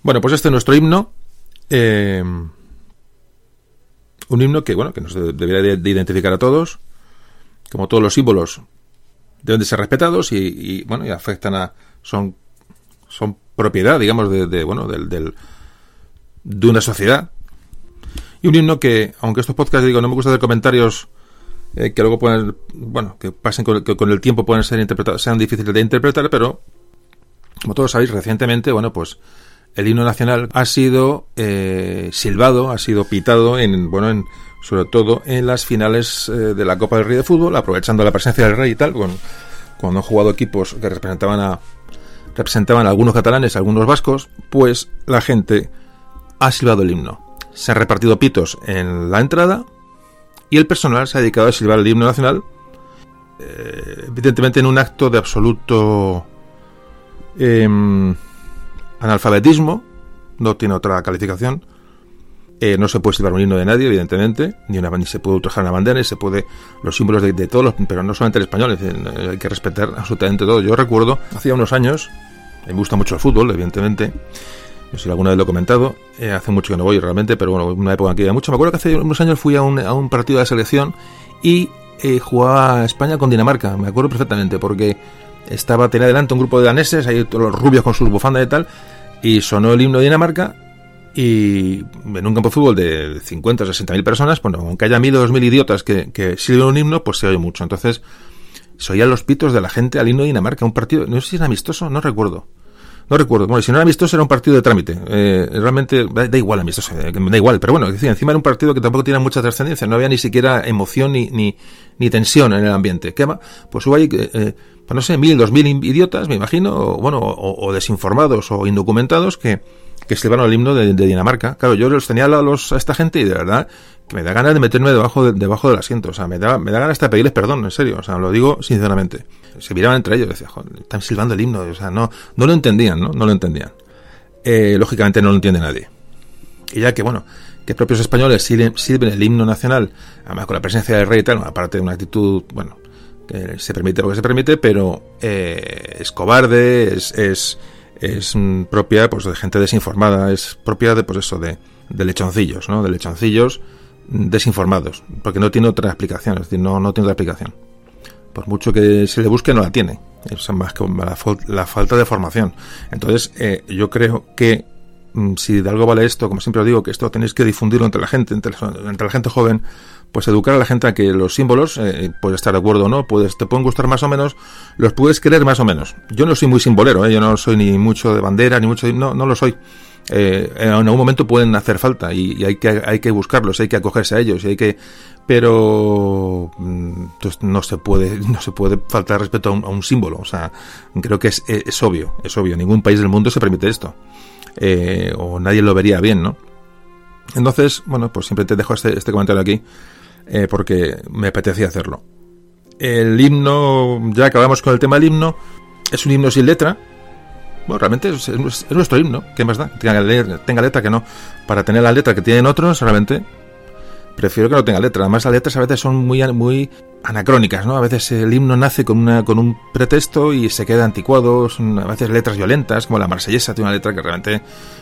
Bueno, pues este es nuestro himno. Eh, un himno que, bueno, que nos debería de identificar a todos. Como todos los símbolos, deben de ser respetados y, bueno, y afectan a. son son propiedad, digamos, de, bueno, del, del, de una sociedad. Y un himno que, aunque estos podcasts, digo, no me gusta hacer comentarios eh, que luego pueden, bueno, que pasen con, con el tiempo pueden ser interpretados, sean difíciles de interpretar, pero como todos sabéis, recientemente, bueno, pues el himno nacional ha sido eh, silbado, ha sido pitado en, bueno, en, sobre todo en las finales eh, de la Copa del Rey de Fútbol, aprovechando la presencia del Rey y tal, cuando han jugado equipos que representaban a representaban a algunos catalanes, algunos vascos, pues la gente ha silbado el himno. Se han repartido pitos en la entrada y el personal se ha dedicado a silbar el himno nacional, eh, evidentemente en un acto de absoluto em, analfabetismo, no tiene otra calificación. Eh, no se puede silbar un himno de nadie, evidentemente, ni, una, ni se puede ultrajar una bandera, ni se puede los símbolos de, todos los, pero no solamente el español, hay que respetar absolutamente todo. Yo recuerdo, hacía unos años, me gusta mucho el fútbol, evidentemente, no sé si alguna vez lo he comentado, eh, hace mucho que no voy realmente, pero bueno, una época en que iba mucho. Me acuerdo que hace unos años fui a un, a un partido de selección y eh, jugaba España con Dinamarca, me acuerdo perfectamente, porque estaba, tenía delante un grupo de daneses, ahí todos los rubios con sus bufandas y tal, y sonó el himno de Dinamarca y en un campo de fútbol de 50 o 60 mil personas, bueno, aunque haya mil o dos mil idiotas que, que sirven un himno, pues se oye mucho. Entonces, se oían los pitos de la gente al himno de Dinamarca, un partido, no sé si era amistoso, no recuerdo. No recuerdo. Bueno, si no era amistoso era un partido de trámite. Eh, realmente da igual amistoso, eh, da igual. Pero bueno, encima era un partido que tampoco tiene mucha trascendencia. No había ni siquiera emoción ni, ni, ni tensión en el ambiente. ¿Qué va? Pues hubo ahí, eh, pues no sé, mil, dos mil idiotas, me imagino, o, bueno, o desinformados o indocumentados que, que escriban el himno de, Dinamarca. Claro, yo los tenía a, los, a esta gente y de verdad que me da ganas de meterme debajo, de, debajo del asiento. O sea, me da, me da ganas de pedirles perdón, en serio. O sea, lo digo sinceramente. Se miraban entre ellos, decía, joder, están silbando el himno. O sea, no, no lo entendían, ¿no? No lo entendían. Eh, lógicamente no lo entiende nadie. Y ya que, bueno, que propios españoles sirven, el himno nacional, además con la presencia del rey y tal, aparte de una actitud, bueno, que se permite lo que se permite, pero eh, es cobarde, es, es es propia pues de gente desinformada, es propia de pues eso de, lechoncillos, ¿no? De lechoncillos desinformados, porque no tiene otra explicación, es decir, no, no tiene otra explicación. Por mucho que se le busque, no la tiene. Es más que la, falta de formación. Entonces, eh, yo creo que mm, si de algo vale esto, como siempre os digo, que esto tenéis que difundirlo entre la gente, entre, entre la gente joven, pues educar a la gente a que los símbolos, eh, puedes estar de acuerdo o no, puedes, te pueden gustar más o menos, los puedes querer más o menos. Yo no soy muy simbolero, ¿eh? yo no soy ni mucho de bandera, ni mucho no, no lo soy. Eh, en algún momento pueden hacer falta y, hay que hay que buscarlos, hay que acogerse a ellos y hay que pero mm, pues no se puede no se puede faltar respeto a un, símbolo o sea creo que es, es, obvio es obvio ningún país del mundo se permite esto eh, o nadie lo vería bien no entonces bueno pues siempre te dejo este, este comentario aquí eh, porque me apetecía hacerlo. El himno, ya acabamos con el tema del himno, es un himno sin letra. Bueno, realmente es, nuestro himno, ¿qué más da? Tenga, tenga, letra que no. Para tener la letra que tienen otros, realmente prefiero que no tenga letra. Además, las letras a veces son muy, muy anacrónicas, ¿no? A veces el himno nace con, una, con un pretexto y se queda anticuado. Son a veces letras violentas, como la marsellesa tiene una letra que realmente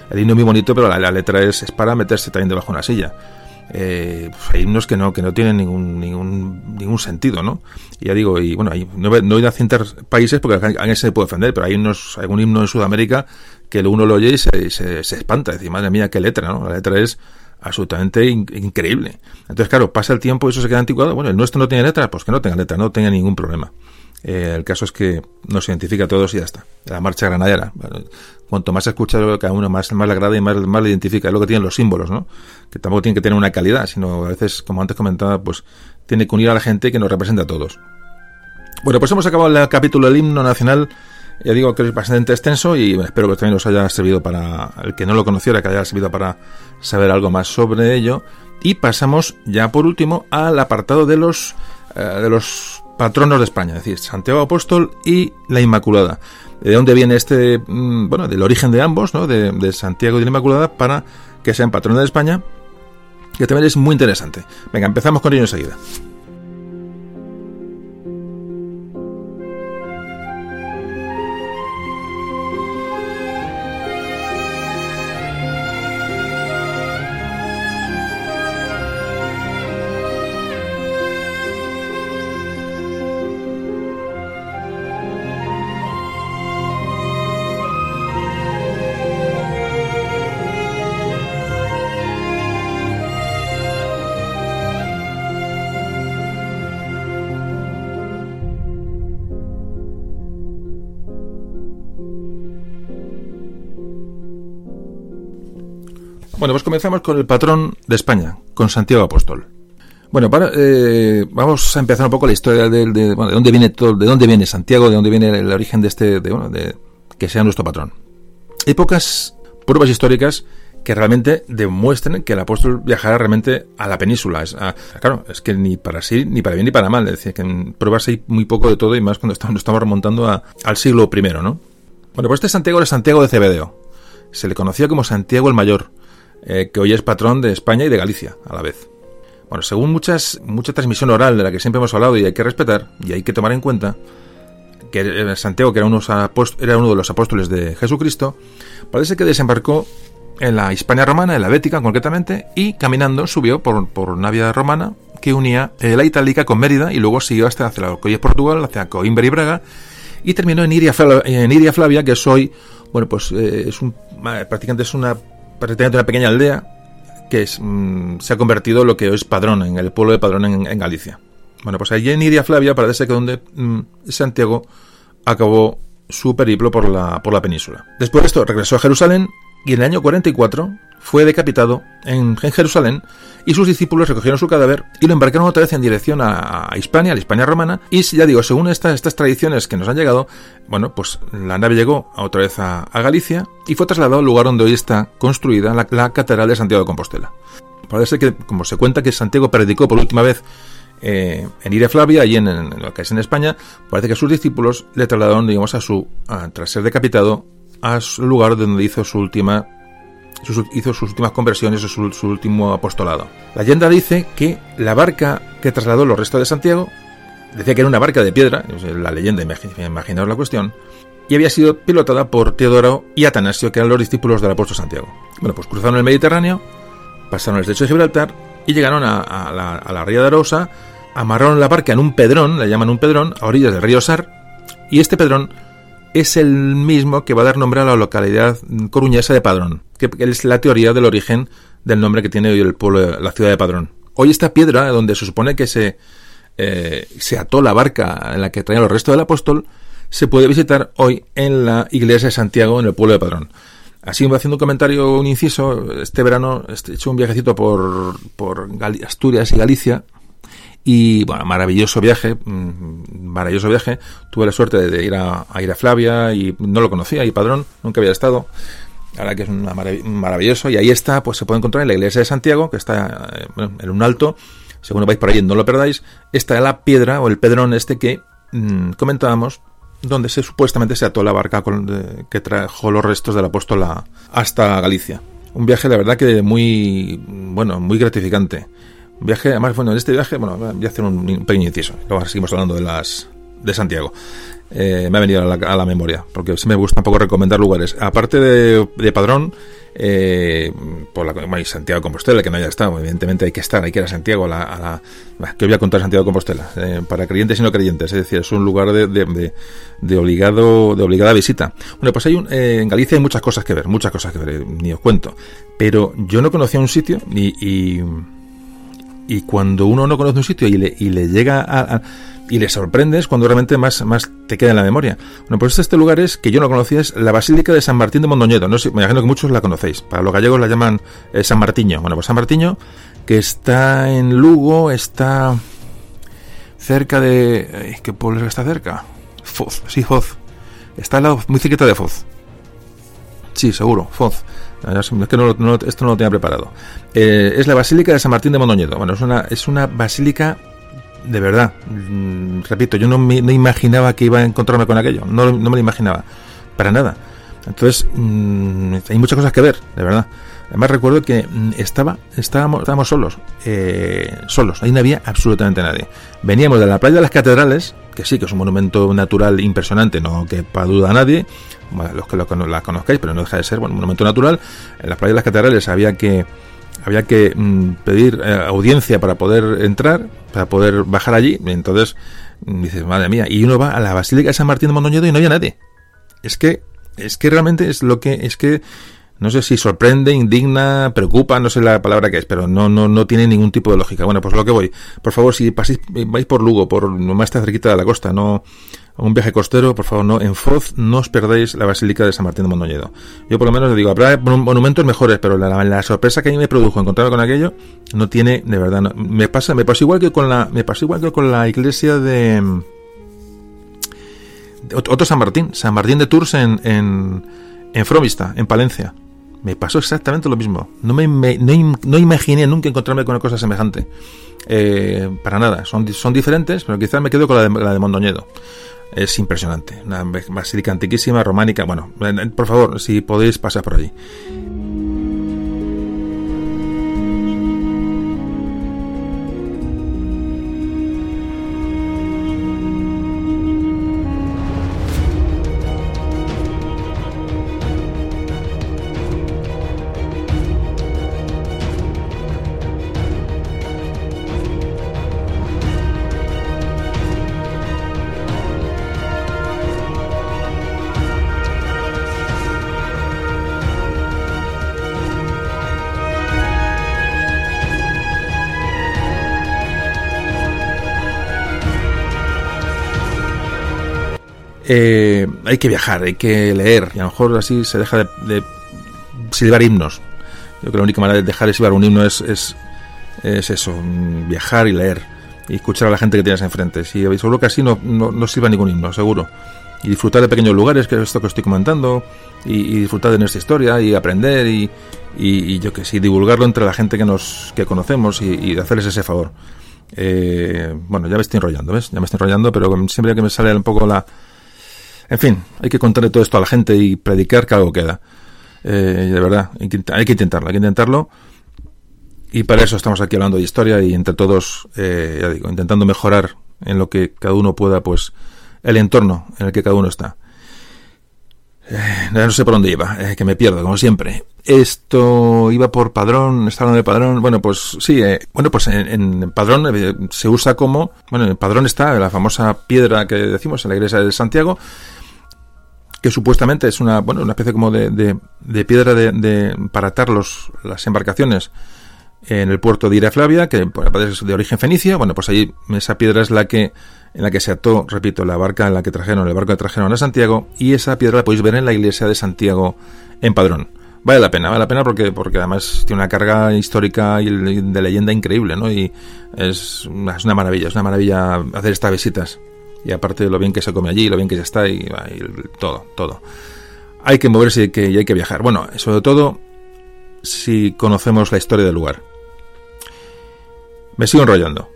el himno es muy bonito, pero la, letra es, es, para meterse también debajo de una silla eh, pues hay himnos que no que no tienen ningún ningún ningún sentido no y ya digo y bueno no, no voy a citar países porque alguien se puede ofender pero hay unos algún himno en Sudamérica que uno lo oye y se, se, espanta decir madre mía qué letra no la letra es absolutamente increíble entonces claro pasa el tiempo y eso se queda anticuado bueno el nuestro no tiene letra pues que no tenga letra no tenga ningún problema eh, el caso es que nos identifica a todos y ya está. La marcha granadera. Cuanto más se escucha cada uno, más, más le agrada y más, más le identifica. Es lo que tienen los símbolos, ¿no? Que tampoco tienen que tener una calidad, sino a veces, como antes comentaba, pues tiene que unir a la gente que nos representa a todos. Bueno, pues hemos acabado el capítulo del himno nacional. Ya digo que es bastante extenso y espero que también os haya servido para, el que no lo conociera, que haya servido para saber algo más sobre ello. Y pasamos ya por último al apartado de los, eh, de los patronos de España, es decir, Santiago Apóstol y la Inmaculada. ¿De dónde viene este, mm, bueno, del origen de ambos, ¿no? De, Santiago y la Inmaculada para que sean patrones de España, que también es muy interesante. Venga, empezamos con ello enseguida. Comenzamos con el patrón de España, con Santiago Apóstol. Bueno, eh, vamos a empezar un poco la historia de, de, dónde viene todo, de dónde viene Santiago, de dónde viene el origen de este, de, bueno, de que sea nuestro patrón. Hay pocas pruebas históricas que realmente demuestren que el apóstol viajará realmente a la península. Es, claro, es que ni para sí, ni para bien ni para mal. Es decir, que en pruebas hay muy poco de todo y más cuando estamos, remontando al siglo I, ¿no? Bueno, pues este Santiago era Santiago de Cebedeo. Se le conocía como Santiago el Mayor, eh, que hoy es patrón de España y de Galicia a la vez. Bueno, según muchas, mucha transmisión oral de la que siempre hemos hablado y hay que respetar y hay que tomar en cuenta, que Santiago, que era, uno de los apóstoles de Jesucristo, parece que desembarcó en la Hispania romana, en la Bética concretamente, y caminando subió por, por una romana que unía eh, la Itálica con Mérida y luego siguió hasta hacia la de Portugal, hacia Coimbra y Braga, y terminó en Iria, en Iria Flavia, que es hoy, bueno, pues eh, es un, prácticamente es una, prácticamente una pequeña aldea que mm, se ha convertido en lo que hoy es Padrón, en el pueblo de Padrón en, Galicia. Bueno, pues allí en Iria Flavia parece que donde mm, Santiago acabó su periplo por la, por la península. Después de esto regresó a Jerusalén y en el año 44 fue decapitado en, Jerusalén y sus discípulos recogieron su cadáver y lo embarcaron otra vez en dirección a, Hispania, a la Hispania romana. Y ya digo, según estas, tradiciones que nos han llegado, bueno, pues la nave llegó otra vez a, Galicia y fue trasladado al lugar donde hoy está construida la, Catedral de Santiago de Compostela. Parece que, como se cuenta que Santiago predicó por última vez eh, en Iria Flavia, allí en, en, lo que es en España, parece que sus discípulos le trasladaron, digamos, a su, tras ser decapitado, al lugar donde hizo su última hizo sus últimas conversiones o su, último apostolado. La leyenda dice que la barca que trasladó los restos de Santiago, decía que era una barca de piedra, la leyenda, imaginaos la cuestión, y había sido pilotada por Teodoro y Atanasio, que eran los discípulos del apóstol Santiago. Bueno, pues cruzaron el Mediterráneo, pasaron el estrecho de Gibraltar y llegaron a, la, a la ría de Arosa, amarraron la barca en un pedrón, le llaman un pedrón, a orillas del río Sar, y este pedrón es el mismo que va a dar nombre a la localidad coruñesa de Padrón, que es la teoría del origen del nombre que tiene hoy el pueblo, la ciudad de Padrón. Hoy esta piedra, donde se supone que se, eh, se ató la barca en la que traía los restos del apóstol, se puede visitar hoy en la iglesia de Santiago, en el pueblo de Padrón. Así haciendo un comentario, un inciso. Este verano he hecho un viajecito por, por Asturias y Galicia, y bueno, maravilloso viaje, mm, maravilloso viaje. Tuve la suerte de, ir a, ir a Flavia y no lo conocía, y Padrón, nunca había estado. Ahora que es una maravilloso. Y ahí está, pues se puede encontrar en la iglesia de Santiago, que está eh, en un alto. Según vais por ahí, no lo perdáis. Está la piedra o el pedrón este que mm, comentábamos, donde se supuestamente se ató la barca que trajo los restos del apóstol hasta Galicia. Un viaje, la verdad, que muy, bueno, muy gratificante. Viaje, además, bueno, en este viaje, bueno, voy a hacer un, pequeño inciso. Luego seguimos hablando de las de Santiago. Eh, me ha venido a la, memoria, porque sí me gusta un poco recomendar lugares. Aparte de, Padrón, eh, por la Santiago de Compostela, que no haya estado, evidentemente hay que estar, hay que ir a Santiago, a la, que voy a contar Santiago de Compostela, eh, para creyentes y no creyentes, es decir, es un lugar de, de, obligado, de obligada visita. Bueno, pues hay un, en Galicia hay muchas cosas que ver, muchas cosas que ver, ni os cuento, pero yo no conocía un sitio ni, y y cuando uno no conoce un sitio y le, y le llega a, y le sorprendes cuando realmente más, más te queda en la memoria. Bueno, pues este lugar es, que yo no conocía, es la Basílica de San Martín de Mondoñedo. No sé, me imagino que muchos la conocéis. Para los gallegos la llaman eh, San Martiño. Bueno, pues San Martiño, que está en Lugo, está cerca de... ¿Qué pueblo está cerca? Foz, sí, Foz. Está al lado, muy cerquita de Foz. Sí, seguro, Foz. Es no, esto no lo tenía preparado. Eh, es la Basílica de San Martín de Mondoñedo. Bueno, es una, basílica de verdad. Mm, repito, yo no me imaginaba que iba a encontrarme con aquello. No, no me lo imaginaba. Para nada. Entonces, mm, hay muchas cosas que ver, de verdad. Además recuerdo que mm, estaba, estábamos, estábamos solos, eh, solos, ahí no había absolutamente nadie. Veníamos de la playa de las catedrales, que sí, que es un monumento natural impresionante, no que para duda a nadie, los que lo, la conozcáis, pero no deja de ser bueno, un monumento natural. En las playas de las catedrales había que había que mm, pedir eh, audiencia para poder entrar, para poder bajar allí. entonces dices, madre mía, y uno va a la Basílica de San Martín de Mondoñedo y no había nadie. Es que, es que realmente es lo que, es que no sé si sorprende, indigna, preocupa, no sé la palabra que es, pero no, no, no tiene ningún tipo de lógica. Bueno, pues lo que voy. Por favor, si paséis, vais por Lugo, por más cerquita de la costa, no un viaje costero, por favor, no, en Foz no os perdáis la Basílica de San Martín de Mondoñedo. Yo por lo menos le digo, habrá monumentos mejores, pero la, sorpresa que a mí me produjo encontrarme con aquello no tiene, de verdad, no, me pasa, me pasó igual que con la, me pasó igual que con la iglesia de, otro San Martín, San Martín de Tours en, en, en Fromista, en Palencia. Me pasó exactamente lo mismo. No me, no, imaginé nunca encontrarme con una cosa semejante. Eh, para nada. Son, son diferentes, pero quizás me quedo con la de, la de Mondoñedo. Es impresionante. Una basílica antiquísima, románica. Bueno, por favor, si podéis pasar por allí. Eh, hay que viajar, hay que leer, y a lo mejor así se deja de, silbar himnos. Yo creo que la única manera de dejar de silbar un himno es, es, eso, viajar y leer, y escuchar a la gente que tienes enfrente. Si seguro que así no, no, no silba ningún himno, seguro. Y disfrutar de pequeños lugares, que es esto que estoy comentando, y, disfrutar de nuestra historia, y aprender, y, y, yo que sí, divulgarlo entre la gente que nos que conocemos y, y hacerles ese favor. Eh, bueno, ya me estoy enrollando, ¿ves? Ya me estoy enrollando, pero siempre que me sale un poco la, en fin, hay que contarle todo esto a la gente y predicar que algo queda. Eh, de verdad, hay que, intentarlo, hay que intentarlo. Y para eso estamos aquí hablando de historia y entre todos, eh, ya digo, intentando mejorar en lo que cada uno pueda, pues, el entorno en el que cada uno está. Eh, no sé por dónde iba, que me pierdo, como siempre. Esto iba por padrón, está hablando de padrón. Bueno, pues sí, bueno, pues en, en padrón se usa como, bueno, en padrón está la famosa piedra que decimos en la iglesia de Santiago, que supuestamente es una, bueno, una especie como de, de, piedra de, para atar los, las embarcaciones en el puerto de Iraflavia, que es de origen fenicio. Bueno, pues ahí esa piedra es la que en la que se ató, repito, la barca en la que trajeron, el barco que trajeron a Santiago, y esa piedra la podéis ver en la iglesia de Santiago en Padrón. Vale la pena, vale la pena porque, porque además tiene una carga histórica y de leyenda increíble, ¿no? Y es, es una maravilla, es una maravilla hacer estas visitas y aparte de lo bien que se come allí, lo bien que ya está y, todo, todo. Hay que moverse y, que, hay que viajar. Bueno, sobre todo si conocemos la historia del lugar. Me sigo enrollando.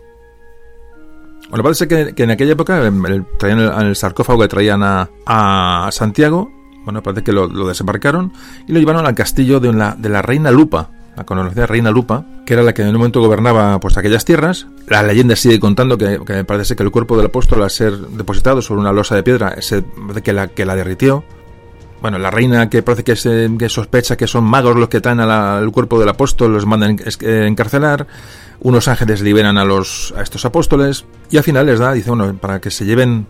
Bueno, parece que, en aquella época el, traían el, sarcófago que traían a, Santiago, bueno, parece que lo, desembarcaron y lo llevaron al castillo de la, de la reina Lupa, la conocida reina Lupa, que era la que en un momento gobernaba pues aquellas tierras. La leyenda sigue contando que, que parece que el cuerpo del apóstol al ser depositado sobre una losa de piedra se, que, la, que la derritió. Bueno, la reina que parece que, se, sospecha que son magos los que traen al cuerpo del apóstol, los mandan a encarcelar. Unos ángeles liberan a, los, a estos apóstoles y al final les da, dice, bueno, para que se lleven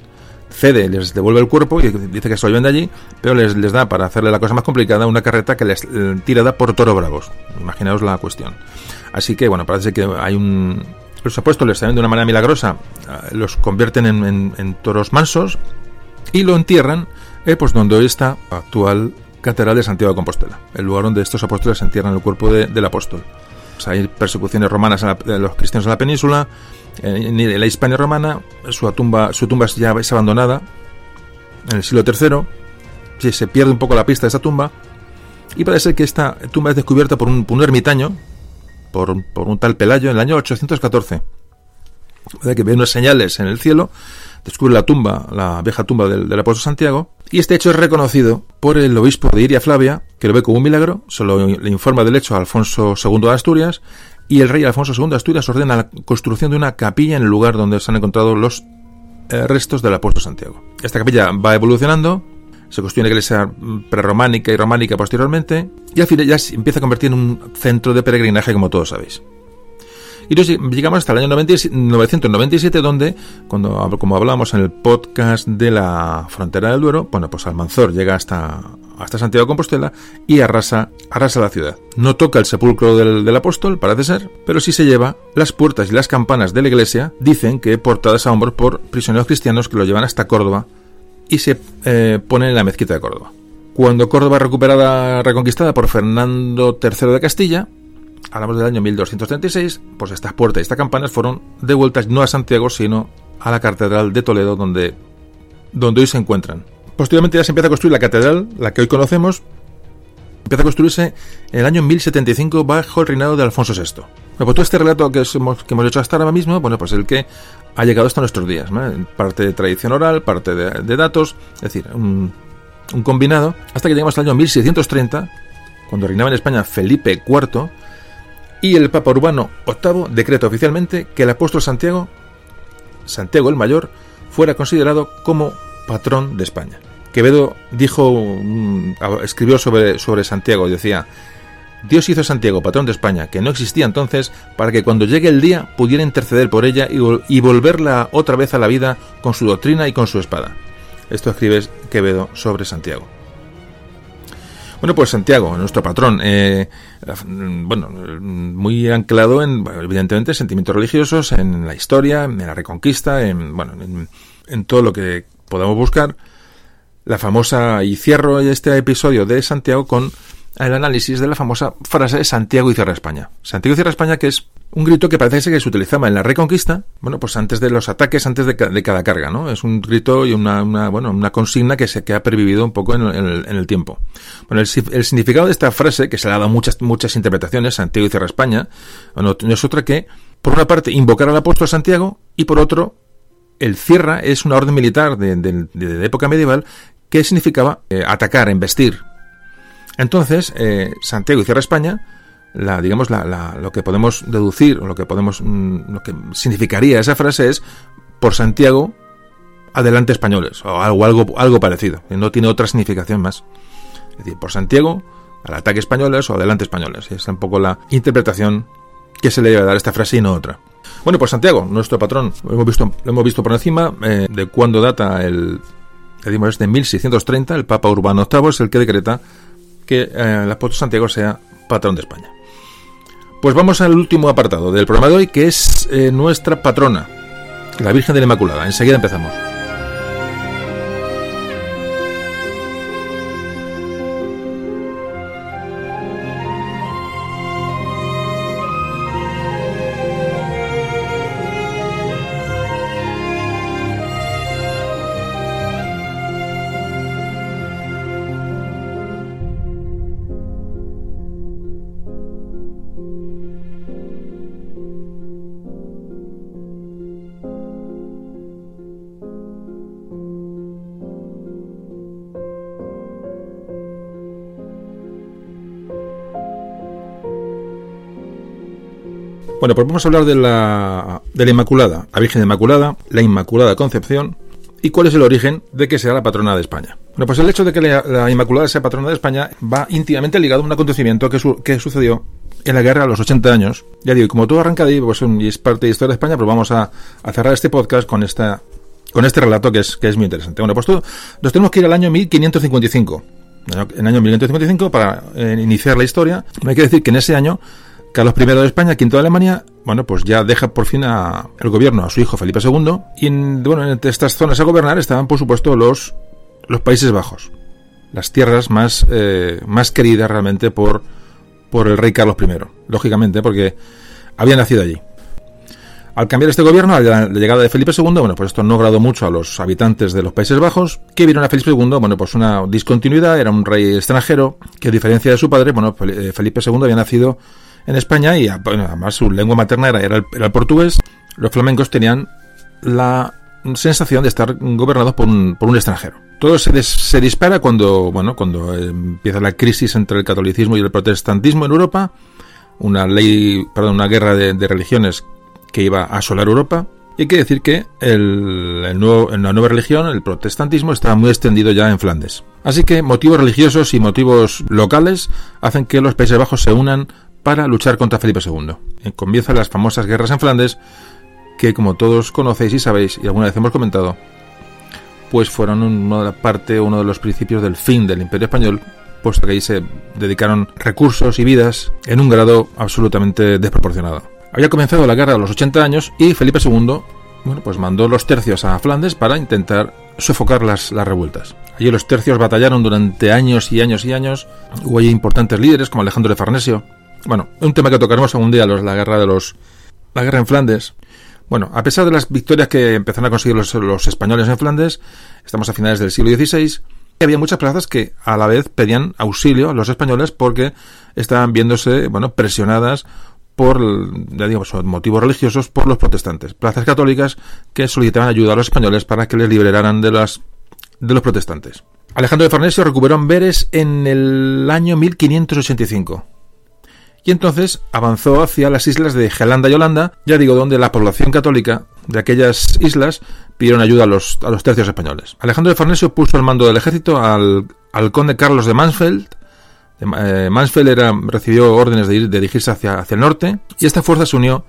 cede, les devuelve el cuerpo y dice que se lo lleven de allí, pero les, les da para hacerle la cosa más complicada una carreta que les eh, tirada por toro bravos. Imaginaos la cuestión. Así que, bueno, parece que hay un. Los apóstoles también de una manera milagrosa eh, los convierten en, toros mansos y lo entierran, eh, pues donde está la actual catedral de Santiago de Compostela, el lugar donde estos apóstoles entierran el cuerpo del apóstol. Hay persecuciones romanas de los cristianos en la península, en la Hispania romana, su tumba, su tumba ya es abandonada en el siglo III, se pierde un poco la pista de esa tumba, y parece que esta tumba es descubierta por un, ermitaño, por, un tal Pelayo, en el año 814. que ve unas señales en el cielo, descubre la tumba, la vieja tumba del, apóstol Santiago, y este hecho es reconocido por el obispo de Iria Flavia, que lo ve como un milagro, solo le informa del hecho a Alfonso II de Asturias, y el rey Alfonso II de Asturias ordena la construcción de una capilla en el lugar donde se han encontrado los eh, restos del apóstol Santiago. Esta capilla va evolucionando, se construye una iglesia prerrománica y románica posteriormente, y al final ya se empieza a convertir en un centro de peregrinaje, como todos sabéis. Y llegamos hasta el año 997, donde, cuando, como hablábamos en el podcast de la frontera del Duero, bueno, pues Almanzor llega hasta, hasta Santiago de Compostela y arrasa, arrasa la ciudad. No toca el sepulcro del, del, apóstol, parece ser, pero sí se lleva las puertas y las campanas de la iglesia, dicen que portadas a hombros por prisioneros cristianos que lo llevan hasta Córdoba y se eh, ponen en la mezquita de Córdoba. Cuando Córdoba es recuperada, reconquistada por Fernando III de Castilla, hablamos del año 1236, pues estas puertas y estas campanas fueron devueltas no a Santiago, sino a la Catedral de Toledo, donde, donde hoy se encuentran. Posteriormente ya se empieza a construir la catedral, la que hoy conocemos, empieza a construirse en el año 1075 bajo el reinado de Alfonso VI. Bueno, pues todo este relato que hemos, que hemos hecho hasta ahora mismo, bueno, pues el que ha llegado hasta nuestros días, parte de tradición oral, parte de, datos, es decir, un, un, combinado, hasta que llegamos al año 1630, cuando reinaba en España Felipe IV, y el Papa Urbano VIII decreta oficialmente que el apóstol Santiago, Santiago el Mayor, fuera considerado como patrón de España. Quevedo dijo, escribió sobre, Santiago, decía, Dios hizo a Santiago patrón de España, que no existía entonces, para que cuando llegue el día pudiera interceder por ella y, volverla otra vez a la vida con su doctrina y con su espada. Esto escribe Quevedo sobre Santiago. Bueno, pues Santiago, nuestro patrón, eh, bueno, muy anclado en, evidentemente, sentimientos religiosos, en la historia, en la reconquista, en, bueno, en todo lo que podamos buscar. La famosa, y cierro este episodio de Santiago con el análisis de la famosa frase Santiago y Cierra España. Santiago y Cierra España, que es un grito que parece que se utilizaba en la Reconquista, bueno, pues antes de los ataques, antes de, cada carga, ¿no? Es un grito y una, bueno, una consigna que se que ha pervivido un poco en, el, tiempo. Bueno, el, significado de esta frase, que se le ha dado muchas, muchas interpretaciones, Santiago y Cierra España, no es otra que, por una parte, invocar al apóstol Santiago y por otro, el cierra es una orden militar de, de, época medieval que significaba eh, atacar, embestir, entonces, eh, Santiago y Cierra España, la, digamos, la, lo que podemos deducir, lo que podemos, mm, lo que significaría esa frase es, por Santiago, adelante españoles, o algo, algo, algo parecido, no tiene otra significación más. Es decir, por Santiago, al ataque españoles o adelante españoles. Es un poco la interpretación que se le debe dar a esta frase y no otra. Bueno, pues Santiago, nuestro patrón, lo hemos visto, lo hemos visto por encima eh, de cuándo data el, es de 1630, el Papa Urbano VIII es el que decreta que eh, el apóstol Santiago sea patrón de España. Pues vamos al último apartado del programa de hoy, que es eh, nuestra patrona, la Virgen de la Inmaculada. Enseguida empezamos. Bueno, pues vamos a hablar de la, de la Inmaculada, la Virgen Inmaculada, la Inmaculada Concepción y cuál es el origen de que sea la patrona de España. Bueno, pues el hecho de que la, Inmaculada sea patrona de España va íntimamente ligado a un acontecimiento que, que sucedió en la guerra a los 80 años. Ya digo, como todo arranca de ahí, pues y es parte de historia de España, pues vamos a, cerrar este podcast con esta con este relato que es, que es muy interesante. Bueno, pues todo, nos tenemos que ir al año 1555. En el año 1555, para eh, iniciar la historia, hay que decir que en ese año Carlos I de España, quinto de Alemania, bueno, pues ya deja por fin a, el gobierno a su hijo Felipe II. Y en, bueno, entre estas zonas a gobernar estaban, por supuesto, los, Países Bajos. Las tierras más, eh, más queridas realmente por, por el rey Carlos I. Lógicamente, porque había nacido allí. Al cambiar este gobierno, a la llegada de Felipe II, bueno, pues esto no agradó mucho a los habitantes de los Países Bajos, que vieron a Felipe II, bueno, pues una discontinuidad, era un rey extranjero, que a diferencia de su padre, bueno, eh, Felipe II había nacido en España y además su lengua materna era, el, portugués, los flamencos tenían la sensación de estar gobernados por un, extranjero. Todo se, se, dispara cuando, bueno, cuando empieza la crisis entre el catolicismo y el protestantismo en Europa, una ley, perdón, una guerra de, religiones que iba a asolar Europa. Y hay que decir que la nueva religión, el protestantismo, estaba muy extendido ya en Flandes. Así que motivos religiosos y motivos locales hacen que los Países Bajos se unan para luchar contra Felipe II. Eh, comienzan las famosas guerras en Flandes, que como todos conocéis y sabéis, y alguna vez hemos comentado, pues fueron una parte, uno de los principios del fin del Imperio Español, puesto que ahí se dedicaron recursos y vidas en un grado absolutamente desproporcionado. Había comenzado la guerra a los 80 años y Felipe II bueno, pues mandó los tercios a Flandes para intentar sofocar las, las revueltas. Allí los tercios batallaron durante años y años y años. Hubo allí importantes líderes como Alejandro de Farnesio. Bueno, un tema que tocaremos algún día, los, la guerra de los. la guerra en Flandes. Bueno, a pesar de las victorias que empezaron a conseguir los, los españoles en Flandes, estamos a finales del siglo XVI, había muchas plazas que a la vez pedían auxilio a los españoles porque estaban viéndose, bueno, presionadas por, ya motivos religiosos por los protestantes. Plazas católicas que solicitaban ayuda a los españoles para que les liberaran de las de los protestantes. Alejandro de Farnesio recuperó Amberes en el año 1585 y entonces avanzó hacia las islas de Gelanda y Holanda, ya digo, donde la población católica de aquellas islas pidieron ayuda a los, a los tercios españoles. Alejandro de Farnesio puso el mando del ejército al, al conde Carlos de Mansfeld, eh, Mansfeld recibió órdenes de, ir, de dirigirse hacia, hacia, el norte y esta fuerza se unió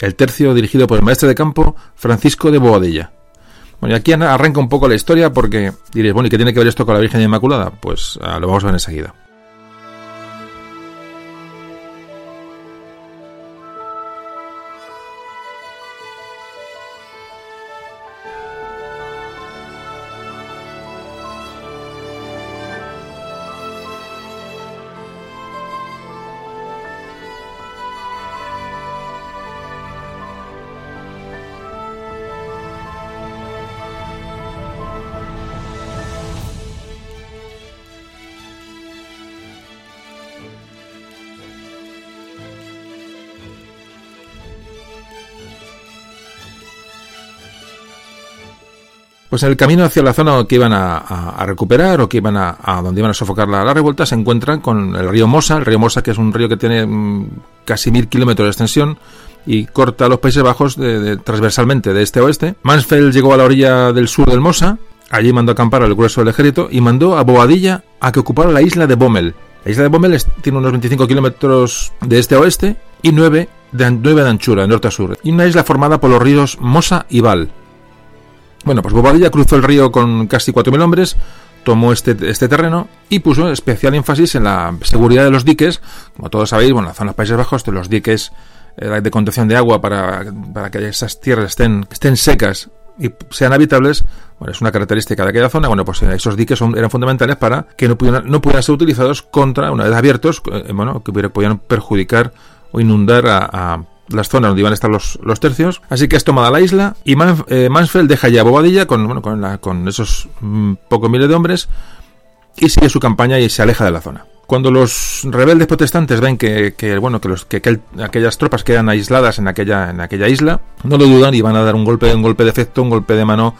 el tercio dirigido por el maestre de campo Francisco de Boadilla. Bueno, y aquí arranca un poco la historia porque diréis, bueno, ¿y qué tiene que ver esto con la Virgen Inmaculada? Pues ah, lo vamos a ver enseguida. Pues en el camino hacia la zona que iban a, recuperar o que iban a, donde iban a sofocar la, revuelta se encuentran con el río Mosa, el río Mosa que es un río que tiene mm, casi mil kilómetros de extensión y corta los Países Bajos transversalmente de este a oeste. Mansfeld llegó a la orilla del sur del Mosa, allí mandó acampar al grueso del ejército y mandó a Boadilla a que ocupara la isla de Bommel. La isla de Bommel tiene unos 25 kilómetros de este a oeste y 9 de, 9 de anchura, de norte a sur, y una isla formada por los ríos Mosa y Val. Bueno, pues Bobadilla cruzó el río con casi 4.000 hombres, tomó este, este terreno y puso especial énfasis en la seguridad de los diques. Como todos sabéis, bueno, en la zona de los Países Bajos, los diques eh, de contención de agua para, para que esas tierras estén, estén secas y sean habitables, bueno, es una característica de aquella zona. Bueno, pues eh, esos diques eran fundamentales para que no pudieran, no pudieran ser utilizados contra, una vez abiertos, eh, bueno, que pudieran perjudicar o inundar a las zonas donde iban a estar los, los tercios. Así que es tomada la isla y eh, Mansfeld deja ya Bobadilla con, bueno, con, la, con esos mm, pocos miles de hombres y sigue su campaña y se aleja de la zona. Cuando los rebeldes protestantes ven que, que bueno que, los, que, aquellas tropas quedan aisladas en aquella, en aquella isla, no lo dudan y van a dar un golpe, un golpe de efecto, un golpe de mano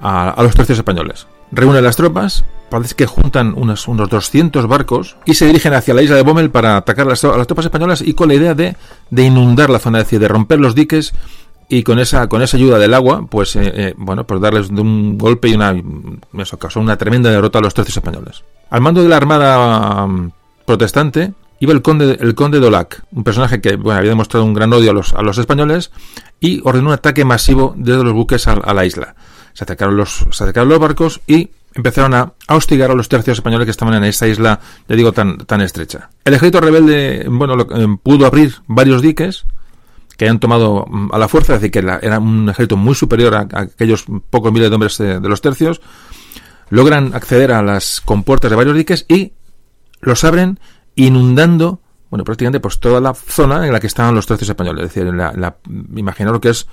a, a los tercios españoles. Reúnen las tropas, parece que juntan unos, unos 200 barcos y se dirigen hacia la isla de Bommel para atacar a las, tropas españolas y con la idea de, de, inundar la zona, es decir, de romper los diques y con esa, con esa ayuda del agua, pues, eh, eh, bueno, pues darles un golpe y una, eso causó una tremenda derrota a los tercios españoles. Al mando de la armada mm, protestante iba el conde, el conde Dolac, un personaje que bueno, había demostrado un gran odio a los, a los españoles y ordenó un ataque masivo desde los buques a la isla. Se atacaron los, se los barcos y empezaron a, hostigar a los tercios españoles que estaban en esta isla, ya digo, tan, tan estrecha. El ejército rebelde, bueno, eh, pudo abrir varios diques que hayan tomado mm, a la fuerza, es decir, que era un ejército muy superior a, aquellos pocos miles de hombres de, los tercios, logran acceder a las compuertas de varios diques y los abren inundando, bueno, prácticamente pues toda la zona en la que estaban los tercios españoles. Es decir, la, la, lo que es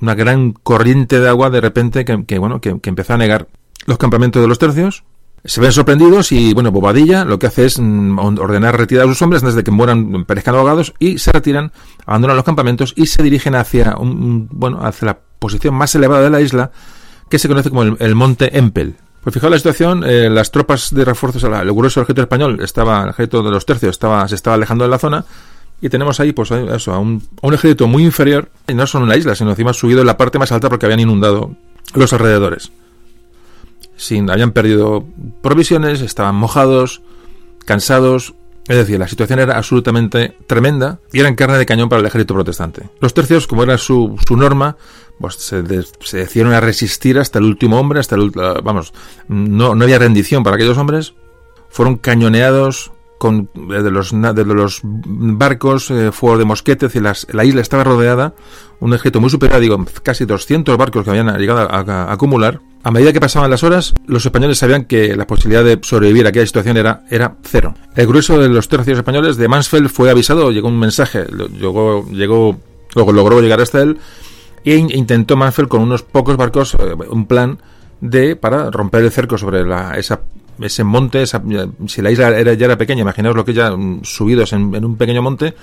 una gran corriente de agua de repente que, bueno, que, que empezó a negar los campamentos de los tercios. Se ven sorprendidos y, bueno, Bobadilla lo que hace es mm, ordenar retirar a sus hombres antes de que mueran, perezcan ahogados y se retiran, abandonan los campamentos y se dirigen hacia, un, bueno, hacia la posición más elevada de la isla que se conoce como el, monte Empel. Pues fijaos la situación, eh, las tropas de refuerzos, el grueso del ejército español, estaba, el ejército de los tercios estaba, se estaba alejando de la zona y tenemos ahí, pues a un, ejército muy inferior, y no solo en la isla, sino encima subido en la parte más alta porque habían inundado los alrededores sin, habían perdido provisiones, estaban mojados, cansados Es decir, la situación era absolutamente tremenda y eran carne de cañón para el ejército protestante. Los tercios, como era su, su norma, pues se, se, decidieron a resistir hasta el último hombre, hasta el vamos, no, no había rendición para aquellos hombres. Fueron cañoneados con desde los, desde los barcos, eh, fuego de mosquetes y las, la isla estaba rodeada, un ejército muy superior, digo, casi 200 barcos que habían llegado a, acumular. A medida que pasaban las horas, los españoles sabían que la posibilidad de sobrevivir a aquella situación era, era cero. El grueso de los tercios españoles de Mansfeld fue avisado, llegó un mensaje, llegó, llegó, logró llegar hasta él e intentó Mansfeld con unos pocos barcos eh, un plan de para romper el cerco sobre la, esa ese monte, si la isla era, ya era pequeña, imaginaos lo que ya mm, subidos en, un pequeño monte,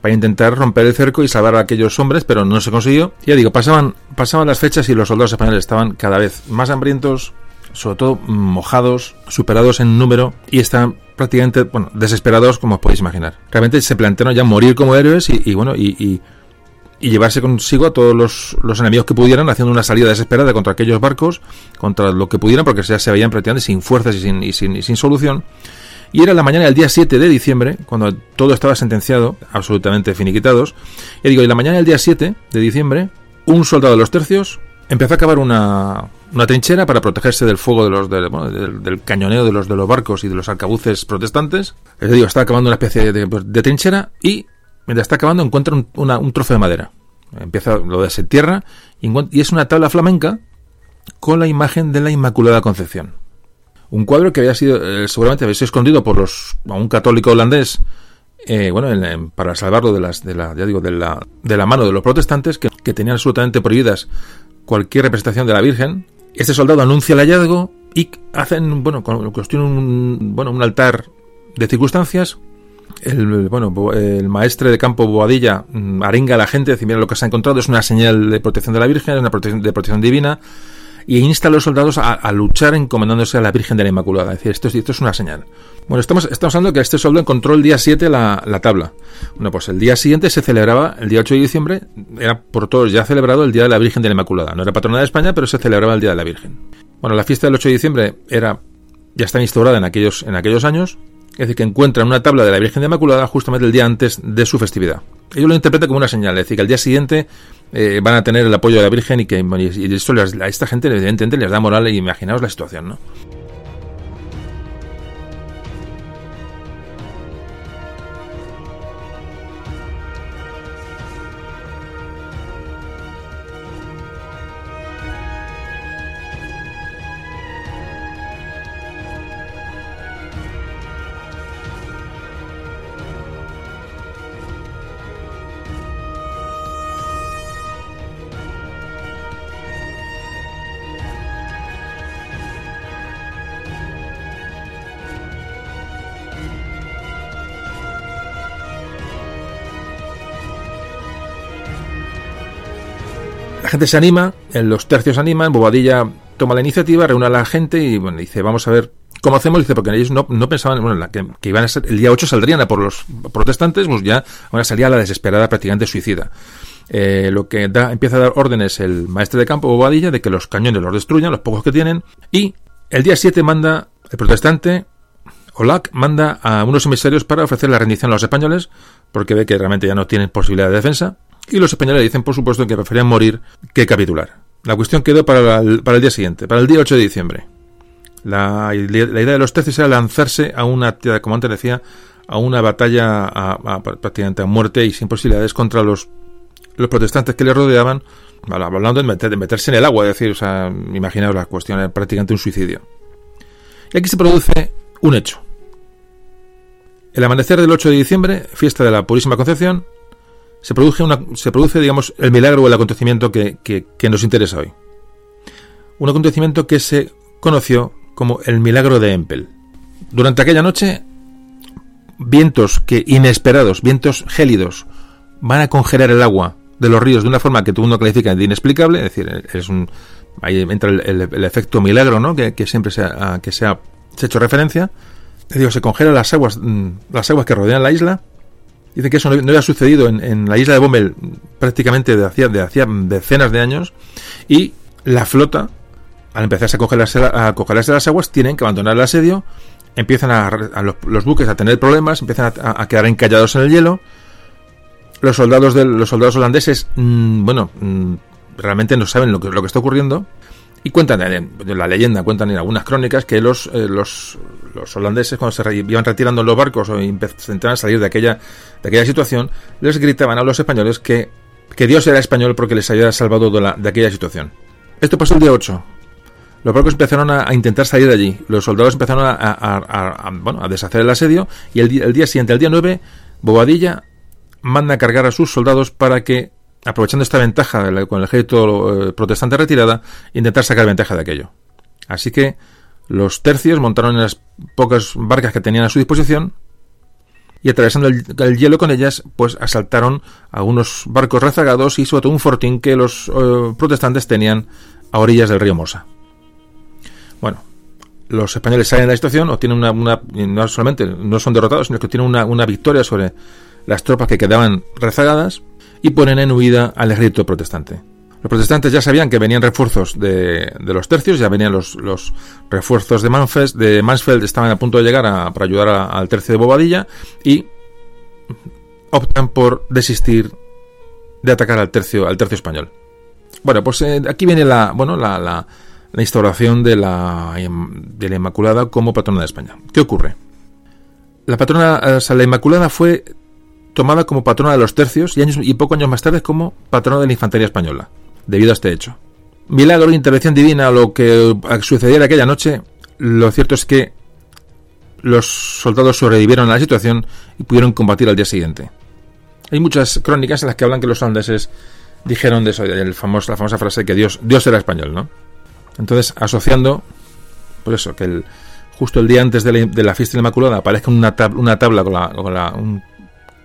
para intentar romper el cerco y salvar a aquellos hombres, pero no se consiguió. Ya digo, pasaban, pasaban las fechas y los soldados españoles estaban cada vez más hambrientos, sobre todo mojados, superados en número y estaban prácticamente, bueno, desesperados como os podéis imaginar. Realmente se plantearon ya morir como héroes y, bueno, y y llevarse consigo a todos los, los, enemigos que pudieran, haciendo una salida desesperada contra aquellos barcos, contra lo que pudieran, porque ya se veían prácticamente sin fuerzas y sin, y sin, y sin solución. Y era la mañana del día 7 de diciembre, cuando todo estaba sentenciado, absolutamente finiquitados. Y digo, y la mañana del día 7 de diciembre, un soldado de los tercios empezó a cavar una, una trinchera para protegerse del fuego de los, del, cañoneo de los, de los barcos y de los arcabuces protestantes. Es decir, estaba cavando una especie de, de trinchera y mientras está acabando encuentra un, una, un trozo de madera. Empieza lo de ese tierra y, y es una tabla flamenca con la imagen de la Inmaculada Concepción. Un cuadro que había sido, eh, seguramente había sido escondido por los, a un católico holandés, eh, bueno, en, para salvarlo de las, de la, ya digo, de la, de la mano de los protestantes que, que tenían absolutamente prohibidas cualquier representación de la Virgen. Este soldado anuncia el hallazgo y hacen, bueno, construyen un, bueno, un altar de circunstancias el, maestre de campo Boadilla mm, arenga a la gente, dice, mira lo que se ha encontrado, es una señal de protección de la Virgen, una protección de protección divina, y insta a los soldados a, luchar encomendándose a la Virgen de la Inmaculada. Es decir, esto, es una señal. Bueno, estamos, estamos hablando que este soldado encontró el día 7 la, la, tabla. Bueno, pues el día siguiente se celebraba, el día 8 de diciembre, era por todos ya celebrado el Día de la Virgen de la Inmaculada. No era patrona de España, pero se celebraba el Día de la Virgen. Bueno, la fiesta del 8 de diciembre era, ya está instaurada en aquellos, en aquellos años, es decir, que encuentran una tabla de la Virgen de Inmaculada justamente el día antes de su festividad. Ellos lo interpretan como una señal, es decir, que al día siguiente eh, van a tener el apoyo de la Virgen y que y esto a esta gente evidentemente les da moral y imaginaos la situación, ¿no? Se anima, en los tercios animan, Bobadilla toma la iniciativa, reúne a la gente y bueno, dice, vamos a ver cómo hacemos, dice, porque ellos no, no pensaban, bueno, que, iban a ser, el día 8 saldrían a por los protestantes, pues ya ahora salía la desesperada prácticamente suicida. Eh, lo que da, empieza a dar órdenes el maestre de campo Bobadilla de que los cañones los destruyan, los pocos que tienen, y el día 7 manda el protestante Olac manda a unos emisarios para ofrecer la rendición a los españoles, porque ve que realmente ya no tienen posibilidad de defensa, y los españoles dicen, por supuesto, que preferían morir que capitular. La cuestión quedó para el, día siguiente, para el día 8 de diciembre. La, idea de los tercios era lanzarse a una, como antes decía, a una batalla a, a, prácticamente a muerte y sin posibilidades contra los, los protestantes que le rodeaban, hablando de, de meterse en el agua, es decir, o sea, imaginaos la cuestión, prácticamente un suicidio. Y aquí se produce un hecho. El amanecer del 8 de diciembre, fiesta de la Purísima Concepción, se produce, se produce digamos, el milagro o el acontecimiento que, que, nos interesa hoy. Un acontecimiento que se conoció como el milagro de Empel. Durante aquella noche, vientos que inesperados, vientos gélidos, van a congelar el agua de los ríos de una forma que todo mundo califica de inexplicable, es decir, es un, ahí entra el, el, el efecto milagro, ¿no? Que, siempre se ha, que se ha, hecho referencia. Se congelan las aguas, las aguas que rodean la isla Dice que eso no, había sucedido en, en, la isla de Bommel prácticamente de hacía, de decenas de años y la flota, al empezarse a congelarse, a congelarse las aguas, tienen que abandonar el asedio empiezan a, los, buques a tener problemas, empiezan a, quedar encallados en el hielo. Los soldados de, los soldados holandeses, mm, bueno, mm, realmente no saben lo que, lo que está ocurriendo. Y cuentan, en, la leyenda, cuentan en algunas crónicas que los, eh, los, los, holandeses, cuando se iban retirando los barcos o intentaban salir de aquella, de aquella situación, les gritaban a los españoles que, que Dios era español porque les había salvado de aquella situación. Esto pasó el día 8. Los barcos empezaron a, intentar salir de allí. Los soldados empezaron a, bueno, a deshacer el asedio. Y el, el, día siguiente, el día 9, Bobadilla manda a cargar a sus soldados para que, aprovechando esta ventaja con el ejército eh, protestante retirada, intentar sacar ventaja de aquello. Así que los tercios montaron en las pocas barcas que tenían a su disposición y atravesando el, hielo con ellas, pues asaltaron a unos barcos rezagados y sobre todo un fortín que los eh, protestantes tenían a orillas del río Mosa. Bueno, los españoles salen de la situación, o tienen una, no solamente no son derrotados, sino que tienen una, victoria sobre las tropas que quedaban rezagadas y ponen en huida al ejército protestante. Los protestantes ya sabían que venían refuerzos de, los tercios, ya venían los, refuerzos de Mansfeld, de Mansfeld estaban a punto de llegar para ayudar al tercio de Bobadilla y optan por desistir de atacar al tercio, al tercio español. Bueno, pues eh, aquí viene la, bueno, la la instauración de la, de la Inmaculada como patrona de España. ¿Qué ocurre? La patrona, la Inmaculada fue tomada como patrona de los tercios y, años, y pocos años más tarde como patrona de la infantería española, debido a este hecho. Milagro, intervención divina, lo que sucediera aquella noche, lo cierto es que los soldados sobrevivieron a la situación y pudieron combatir al día siguiente. Hay muchas crónicas en las que hablan que los holandeses dijeron de eso, el la famosa frase que Dios, Dios era español, ¿no? Entonces, asociando, por eso, que el, justo el día antes de la, fiesta de la Inmaculada aparezca una, una tabla con, la, un,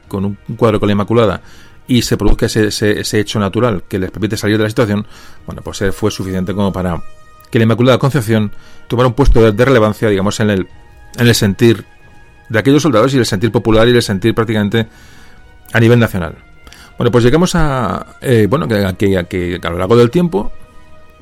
con un cuadro con la Inmaculada y se produzca ese, ese, hecho natural que les permite salir de la situación, bueno, pues fue suficiente como para que la Inmaculada Concepción tomara un puesto de, relevancia, digamos, en el, en el sentir de aquellos soldados y el sentir popular y el sentir prácticamente a nivel nacional. Bueno, pues llegamos a, eh, bueno, que, que, que a lo largo del tiempo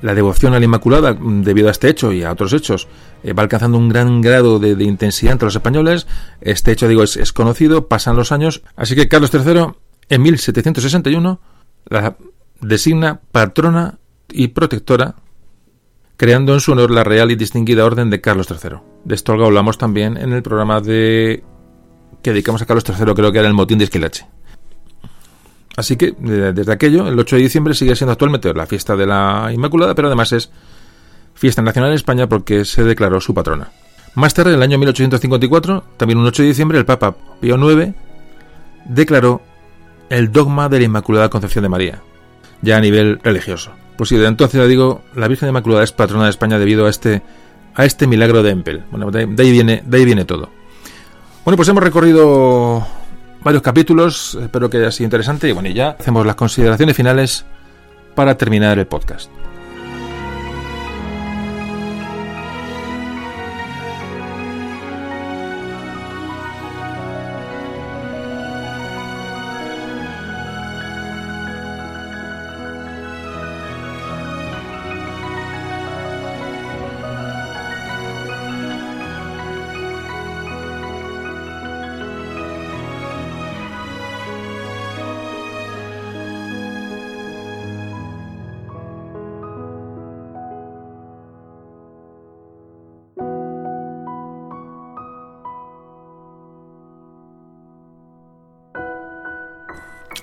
la devoción a la Inmaculada, mm, debido a este hecho y a otros hechos, eh, va alcanzando un gran grado de, intensidad entre los españoles. Este hecho, digo, es, conocido, pasan los años. Así que Carlos III, en 1761, la designa patrona y protectora, creando en su honor la Real y Distinguida Orden de Carlos III. De esto hablamos también en el programa de que dedicamos a Carlos III, creo que era el motín de Esquilache. Así que desde aquello, el 8 de diciembre sigue siendo actualmente la fiesta de la Inmaculada, pero además es fiesta nacional en España porque se declaró su patrona. Más tarde, en el año 1854, también un 8 de diciembre, el Papa Pío IX declaró el dogma de la Inmaculada Concepción de María, ya a nivel religioso. Pues sí, de entonces ya digo, la Virgen Inmaculada es patrona de España debido a este, a este milagro de Empel. Bueno, de ahí, viene, de ahí viene todo. Bueno, pues hemos recorrido varios capítulos, espero que haya sido interesante y bueno, ya hacemos las consideraciones finales para terminar el podcast.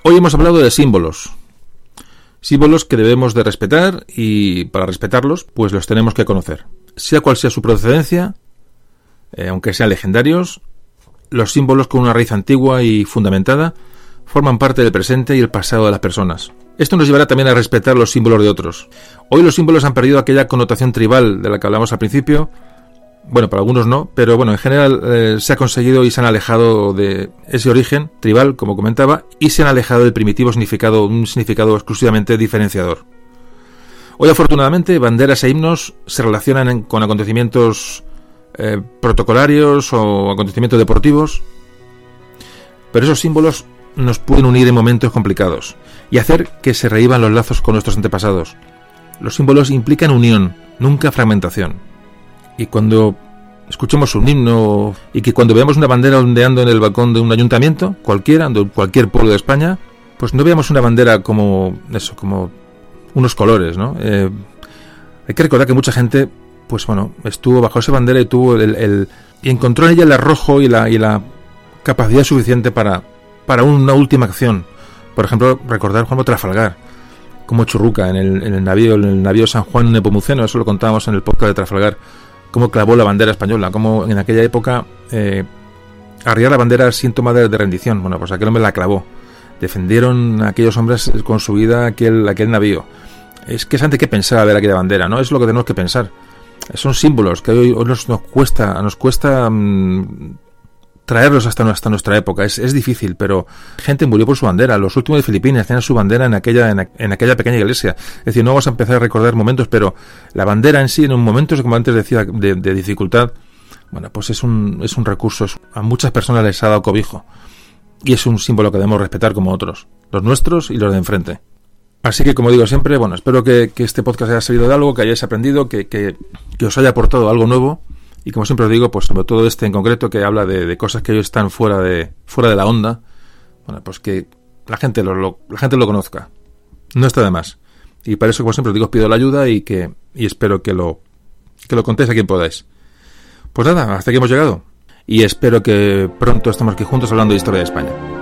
Hoy hemos hablado de símbolos. Símbolos que debemos de respetar y para respetarlos, pues los tenemos que conocer. Sea cual sea su procedencia, eh, aunque sean legendarios, los símbolos con una raíz antigua y fundamentada forman parte del presente y el pasado de las personas. Esto nos llevará también a respetar los símbolos de otros. Hoy los símbolos han perdido aquella connotación tribal de la que hablamos al principio bueno, para algunos no, pero bueno, en general eh, se ha conseguido y se han alejado de ese origen tribal, como comentaba, y se han alejado del primitivo significado, un significado exclusivamente diferenciador. Hoy, afortunadamente, banderas e himnos se relacionan con acontecimientos eh, protocolarios o acontecimientos deportivos, pero esos símbolos nos pueden unir en momentos complicados y hacer que se reíban los lazos con nuestros antepasados. Los símbolos implican unión, nunca fragmentación. Y cuando escuchemos un himno y que cuando veamos una bandera ondeando en el balcón de un ayuntamiento, cualquiera, de cualquier pueblo de España, pues no veamos una bandera como eso, como unos colores, ¿no? Eh, hay que recordar que mucha gente, pues bueno, estuvo bajo esa bandera y tuvo el, y encontró en ella el arrojo y la, y la capacidad suficiente para, para una última acción. Por ejemplo, recordar Juan Trafalgar, como churruca en el, en el navío, en el navío San Juan Nepomuceno, eso lo contábamos en el podcast de Trafalgar, cómo clavó la bandera española, cómo en aquella época eh, arriar la bandera era síntoma de, rendición. Bueno, pues aquel hombre la clavó. Defendieron a aquellos hombres con su vida aquel, aquel navío. Es que es antes que pensar ver aquella bandera, ¿no? Es lo que tenemos que pensar. Son símbolos que hoy, nos, nos, cuesta, nos cuesta mm, traerlos hasta, hasta nuestra época. Es, difícil, pero gente murió por su bandera. Los últimos de Filipinas tenían su bandera en aquella, en, aquella pequeña iglesia. Es decir, no vamos a empezar a recordar momentos, pero la bandera en sí, en un momento, como antes decía, de, dificultad, bueno, pues es un, es un recurso. A muchas personas les ha dado cobijo. Y es un símbolo que debemos respetar como otros. Los nuestros y los de enfrente. Así que, como digo siempre, bueno, espero que, este podcast haya servido de algo, que hayáis aprendido, que os haya aportado algo nuevo y como siempre os digo, pues sobre todo este en concreto que habla de, cosas que hoy están fuera de, fuera de la onda, bueno, pues que la gente lo, la gente lo conozca. No está de más. Y para eso, como siempre os digo, os pido la ayuda y que y espero que lo, que lo contéis a quien podáis. Pues nada, hasta aquí hemos llegado. Y espero que pronto estemos aquí juntos hablando de historia de España.